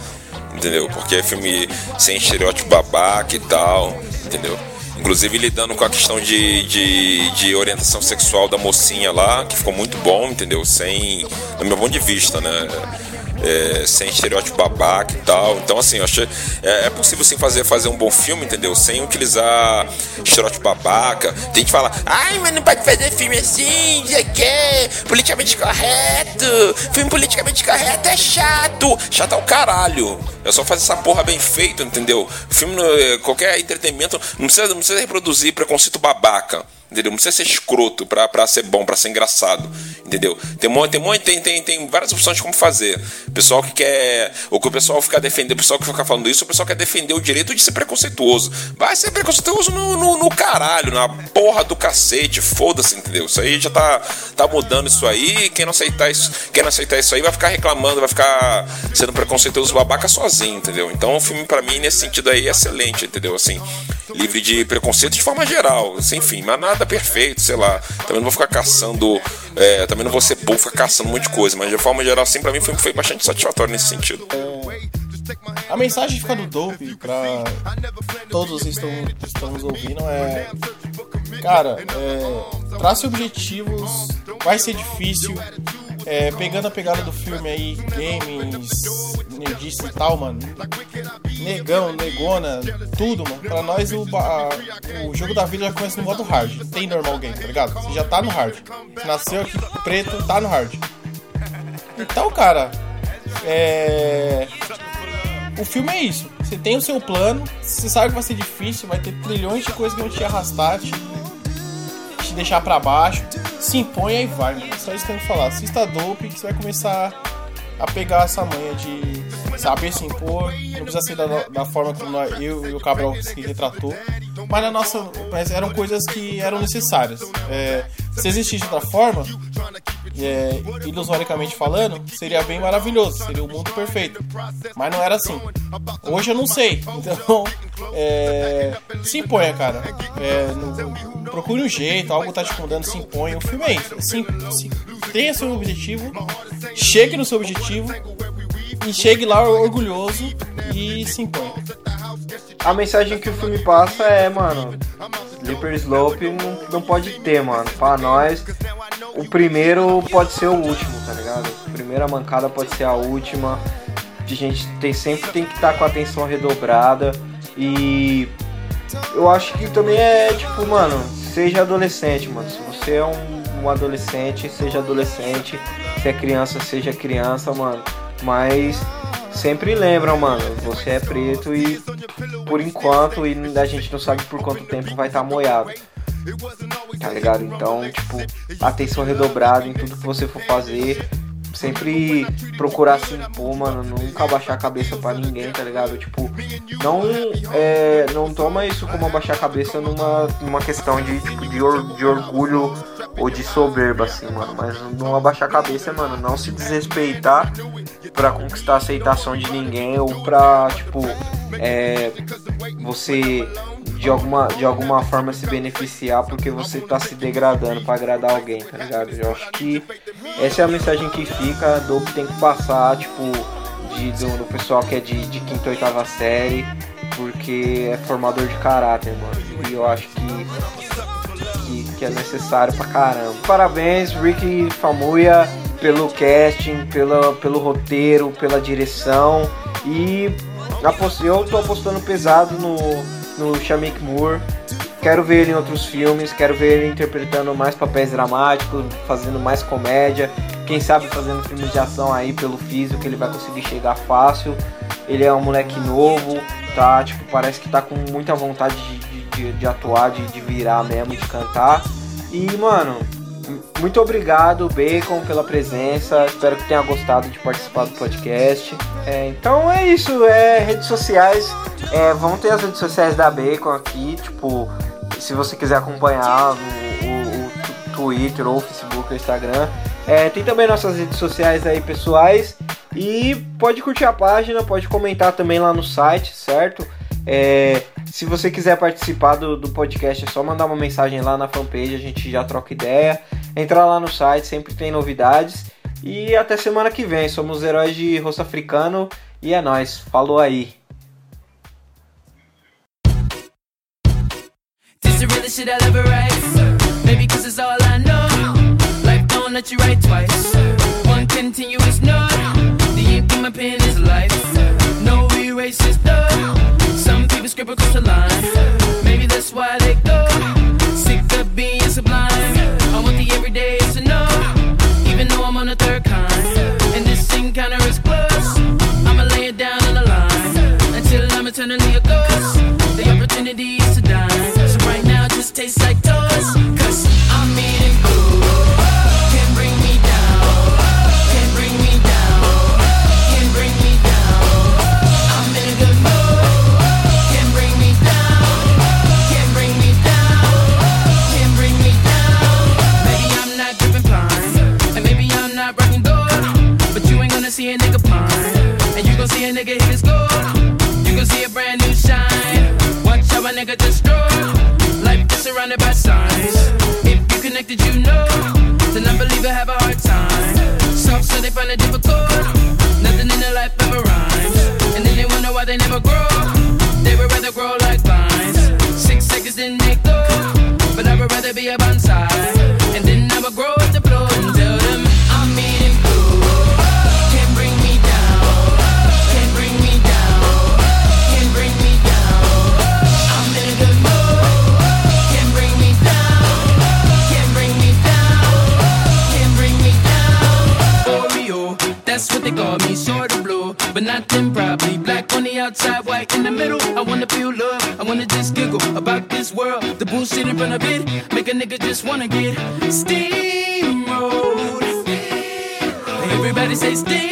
Entendeu? Porque é filme sem estereótipo babaca e tal, entendeu? Inclusive lidando com a questão de, de, de, orientação sexual da mocinha lá, que ficou muito bom, entendeu? Sem. Do meu ponto de vista, né? É, sem estereótipo babaca e tal. Então, assim, eu achei. É, é, possível sim fazer, fazer um bom filme, entendeu? Sem utilizar estereótipo babaca. Tem gente que fala, ai, mas não pode fazer filme assim, sei que, politicamente correto. Filme politicamente correto é chato. Chato é o caralho. É só fazer essa porra bem feito, entendeu? Filme, qualquer entretenimento, não precisa, não precisa reproduzir preconceito babaca entendeu? Não precisa ser escroto pra, pra ser bom, pra ser engraçado, entendeu? Tem, tem, tem, tem, tem várias opções de como fazer. O pessoal que quer. Ou que o pessoal fica defendendo, o pessoal que fica falando isso, o pessoal quer defender o direito de ser preconceituoso. Vai ser preconceituoso no, no, no caralho, na porra do cacete, foda-se, entendeu? Isso aí já tá, tá mudando isso aí. Quem não aceitar isso, quem não aceitar isso aí vai ficar reclamando, vai ficar sendo preconceituoso babaca sozinho, entendeu? Então o filme, para mim, nesse sentido aí, é excelente, entendeu? Assim, livre de preconceito de forma geral, assim, enfim, mas nada perfeito, sei lá. Também não vou ficar caçando, é, também não vou ser burro ficar caçando um monte de coisa, mas de forma geral, assim, pra mim foi, foi bastante satisfatório nesse sentido. A mensagem fica do Dope pra todos que estão, estão nos ouvindo é. Cara, é, trace objetivos, vai ser difícil. É, pegando a pegada do filme aí, games, nerdice e tal, mano. Negão, negona, tudo, mano. Pra nós o, o jogo da vida já começa no modo hard. Tem normal game, tá ligado? Você já tá no hard. Nasceu aqui preto, tá no hard. Então, cara, é. O filme é isso. Você tem o seu plano, você sabe que vai ser difícil, vai ter trilhões de coisas que vão te arrastar, te, te deixar para baixo. Se impõe e vai, mano. Só isso que eu tenho que falar. Se está dope, que você vai começar a pegar essa manha de saber se impor, não precisa ser da, da forma como eu e o Cabral se retratou, mas na nossa, mas eram coisas que eram necessárias. É, se existisse outra forma, é, ilusoriamente falando, seria bem maravilhoso, seria o mundo perfeito. Mas não era assim. Hoje eu não sei. Então, é, se imponha, cara. É, no, procure um jeito, algo tá te incomodando, se impõe. O filme é isso. Se, tenha seu objetivo, chegue no seu objetivo e chegue lá orgulhoso e se imponha. A mensagem que o filme passa é, mano, Slipper Slope não, não pode ter, mano. Pra nós, o primeiro pode ser o último, tá ligado? A primeira mancada pode ser a última. A gente tem, sempre tem que estar tá com a atenção redobrada. E eu acho que também é tipo, mano, seja adolescente, mano. Se você é um, um adolescente, seja adolescente. Se é criança, seja criança, mano. Mas sempre lembram, mano, você é preto e por enquanto e a gente não sabe por quanto tempo vai estar tá moiado. Tá ligado? Então, tipo, atenção redobrada em tudo que você for fazer. Sempre procurar se impor, mano. Nunca abaixar a cabeça para ninguém, tá ligado? Tipo, não, é, não toma isso como abaixar a cabeça numa, numa questão de, tipo, de, or, de orgulho ou de soberba, assim, mano. Mas não abaixar a cabeça, mano. Não se desrespeitar para conquistar a aceitação de ninguém ou pra, tipo, é, você de alguma, de alguma forma se beneficiar porque você tá se degradando para agradar alguém, tá ligado? Eu acho que essa é a mensagem que fica, do que tem que passar, tipo, de, do, do pessoal que é de, de quinta oitava série, porque é formador de caráter, mano. E eu acho que, que, que é necessário pra caramba. Parabéns, Ricky Famuya, pelo casting, pela, pelo roteiro, pela direção. E eu tô apostando pesado no, no Shamik Moore. Quero ver ele em outros filmes, quero ver ele interpretando mais papéis dramáticos, fazendo mais comédia. Quem sabe fazendo filmes de ação aí pelo físico, ele vai conseguir chegar fácil. Ele é um moleque novo, tá? Tipo, parece que tá com muita vontade de, de, de atuar, de, de virar mesmo, de cantar. E, mano, muito obrigado, Bacon, pela presença. Espero que tenha gostado de participar do podcast. É, então é isso, é redes sociais. É, vão ter as redes sociais da Bacon aqui, tipo, se você quiser acompanhar o, o, o Twitter ou o Facebook ou Instagram. É, tem também nossas redes sociais aí pessoais. E pode curtir a página, pode comentar também lá no site, certo? É, se você quiser participar do, do podcast, é só mandar uma mensagem lá na fanpage, a gente já troca ideia. Entrar lá no site, sempre tem novidades. E até semana que vem. Somos heróis de rosto africano e é nóis. Falou aí. continuous no. The ink in my pen is life. No. Scribble across the line. Maybe that's why they go. Sick of being sublime. I want the everyday to know. Even though I'm on the third kind. And this encounter is And you gon' see a nigga hit his goal. You gon' see a brand new shine. Watch how a nigga destroy. Life is surrounded by signs. If you connected, you know. The non-believer have a hard time. Soft, so they find it difficult. Nothing in their life ever rhymes. And then they wonder why they never grow. They would rather grow like vines. Six seconds, then they go. But I would rather be a bonsai. But probably. Black on the outside, white in the middle. I wanna feel love, I wanna just giggle about this world. The bullshit in front of it, make a nigga just wanna get steamrolled. Everybody say steamrolled.